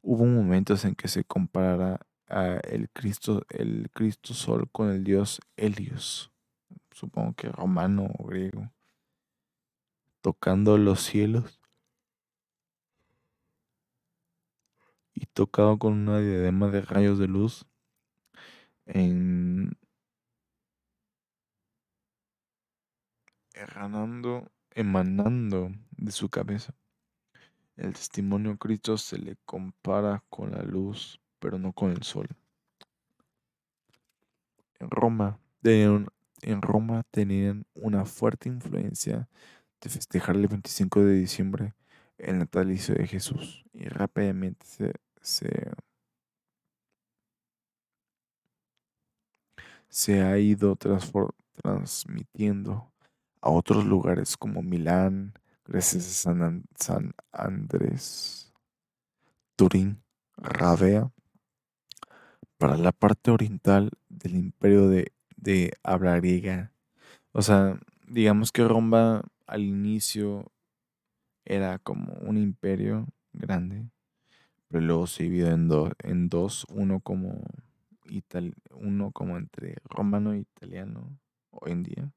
Hubo momentos en que se comparara a el Cristo, el Cristo Sol con el dios Helios, supongo que romano o griego, tocando los cielos y tocado con una diadema de rayos de luz en emanando, emanando de su cabeza. El testimonio de Cristo se le compara con la luz, pero no con el sol. En Roma, tenían, en Roma tenían una fuerte influencia de festejar el 25 de diciembre el natalicio de Jesús y rápidamente se, se, se ha ido transmitiendo a otros lugares como Milán, gracias a San, San Andrés, Turín, Ravea, para la parte oriental del imperio de, de habla griega. O sea, digamos que Roma al inicio era como un imperio grande, pero luego se dividió en, en dos, uno como, uno como entre romano e italiano hoy en día,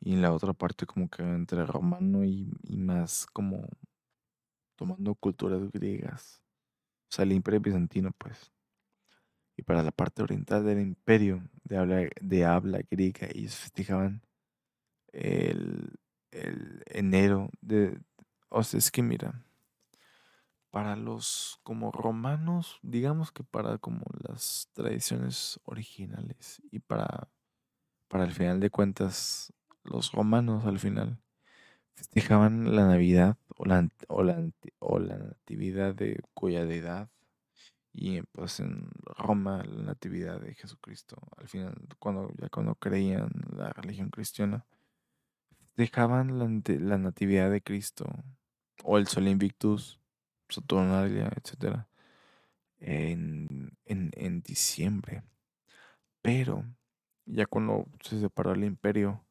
y en la otra parte como que entre romano y, más como tomando culturas griegas. O sea, el imperio bizantino, pues. Y para la parte oriental del imperio de habla, de habla griega, ellos festejaban el, el enero de... O sea, es que mira, para los como romanos, digamos que para como las tradiciones originales y para, para el final de cuentas los romanos al final festejaban la Navidad o la, o la, o la natividad de cuya deidad y pues en Roma la natividad de Jesucristo al final cuando ya cuando creían la religión cristiana festejaban la, la natividad de Cristo o el Sol Invictus Saturnalia etcétera en, en, en diciembre. Pero ya cuando se separó el imperio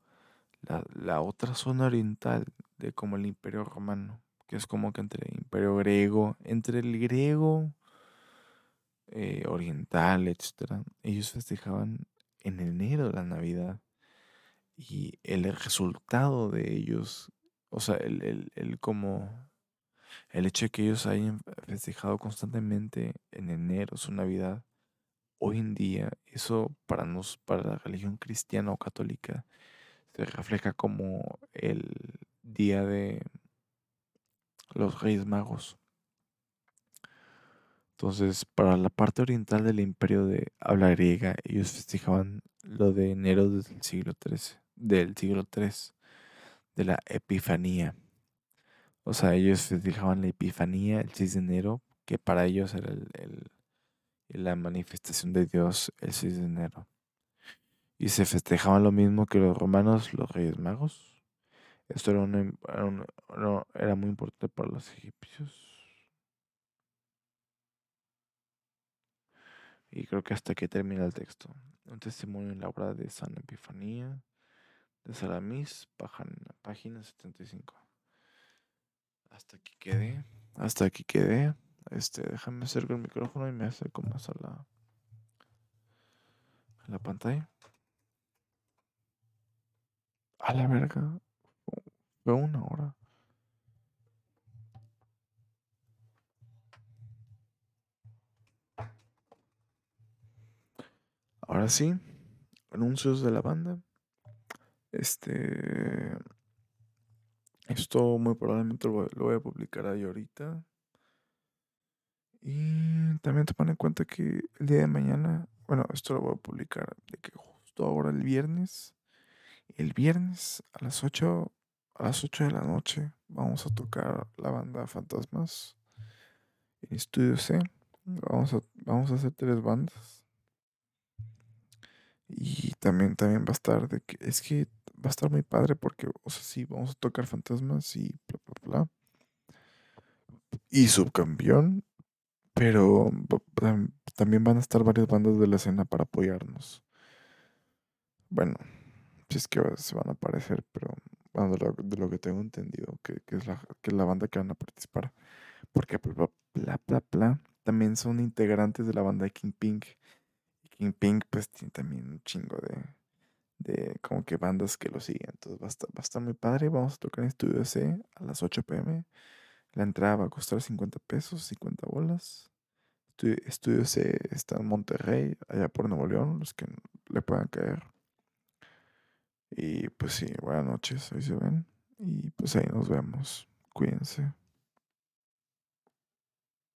la, otra zona oriental de como el imperio romano, que es como que entre el imperio griego, entre el griego eh, oriental, etc. Ellos festejaban en enero la Navidad y el resultado de ellos, o sea, el, el, como el hecho de que ellos hayan festejado constantemente en enero su Navidad, hoy en día, eso para nos, para la religión cristiana o católica, se refleja como el día de los Reyes Magos. Entonces, para la parte oriental del imperio de habla griega, ellos festejaban lo de enero del siglo XIII, del siglo III, de la Epifanía. O sea, ellos festejaban la Epifanía el 6 de enero, que para ellos era la manifestación de Dios el 6 de enero y se festejaban lo mismo que los romanos, los reyes magos. Esto era, era, muy importante para los egipcios. Y creo que hasta que termina el texto. Un testimonio en la obra de San Epifanía de Salamis, página 75. Hasta aquí quedé. Hasta aquí quedé. Este, déjame acercar el micrófono y me acerco más a la, a la pantalla. A la verga. Fue una hora. Ahora sí, anuncios de la banda. Este. Esto muy probablemente lo voy, a publicar ahí ahorita. Y también ponen en cuenta que el día de mañana, bueno, esto lo voy a publicar de que justo ahora el viernes el viernes a las 8, a las 8 de la noche vamos a tocar la banda Fantasmas Estudio C. Vamos a, vamos a hacer tres bandas. Y también, también va a estar de que, es que va a estar muy padre porque, o sea, sí, vamos a tocar fantasmas y bla, bla, bla. Y subcampeón, pero también van a estar varias bandas de la escena para apoyarnos. Bueno, si es que se van a aparecer, pero de, lo, que tengo entendido, que, es la, que la banda que van a participar. Porque bla, bla, bla, también son integrantes de la banda de King Pink. King Pink pues tiene también un chingo de, de como que bandas que lo siguen. Entonces va a estar, va a estar muy padre. Vamos a tocar en Estudio C a las 8 pm. La entrada va a costar 50 pesos, 50 bolas. Estudio, C está en Monterrey, allá por Nuevo León, los que le puedan caer. Y pues sí, buenas noches, ahí se ven. Y pues ahí nos vemos. Cuídense.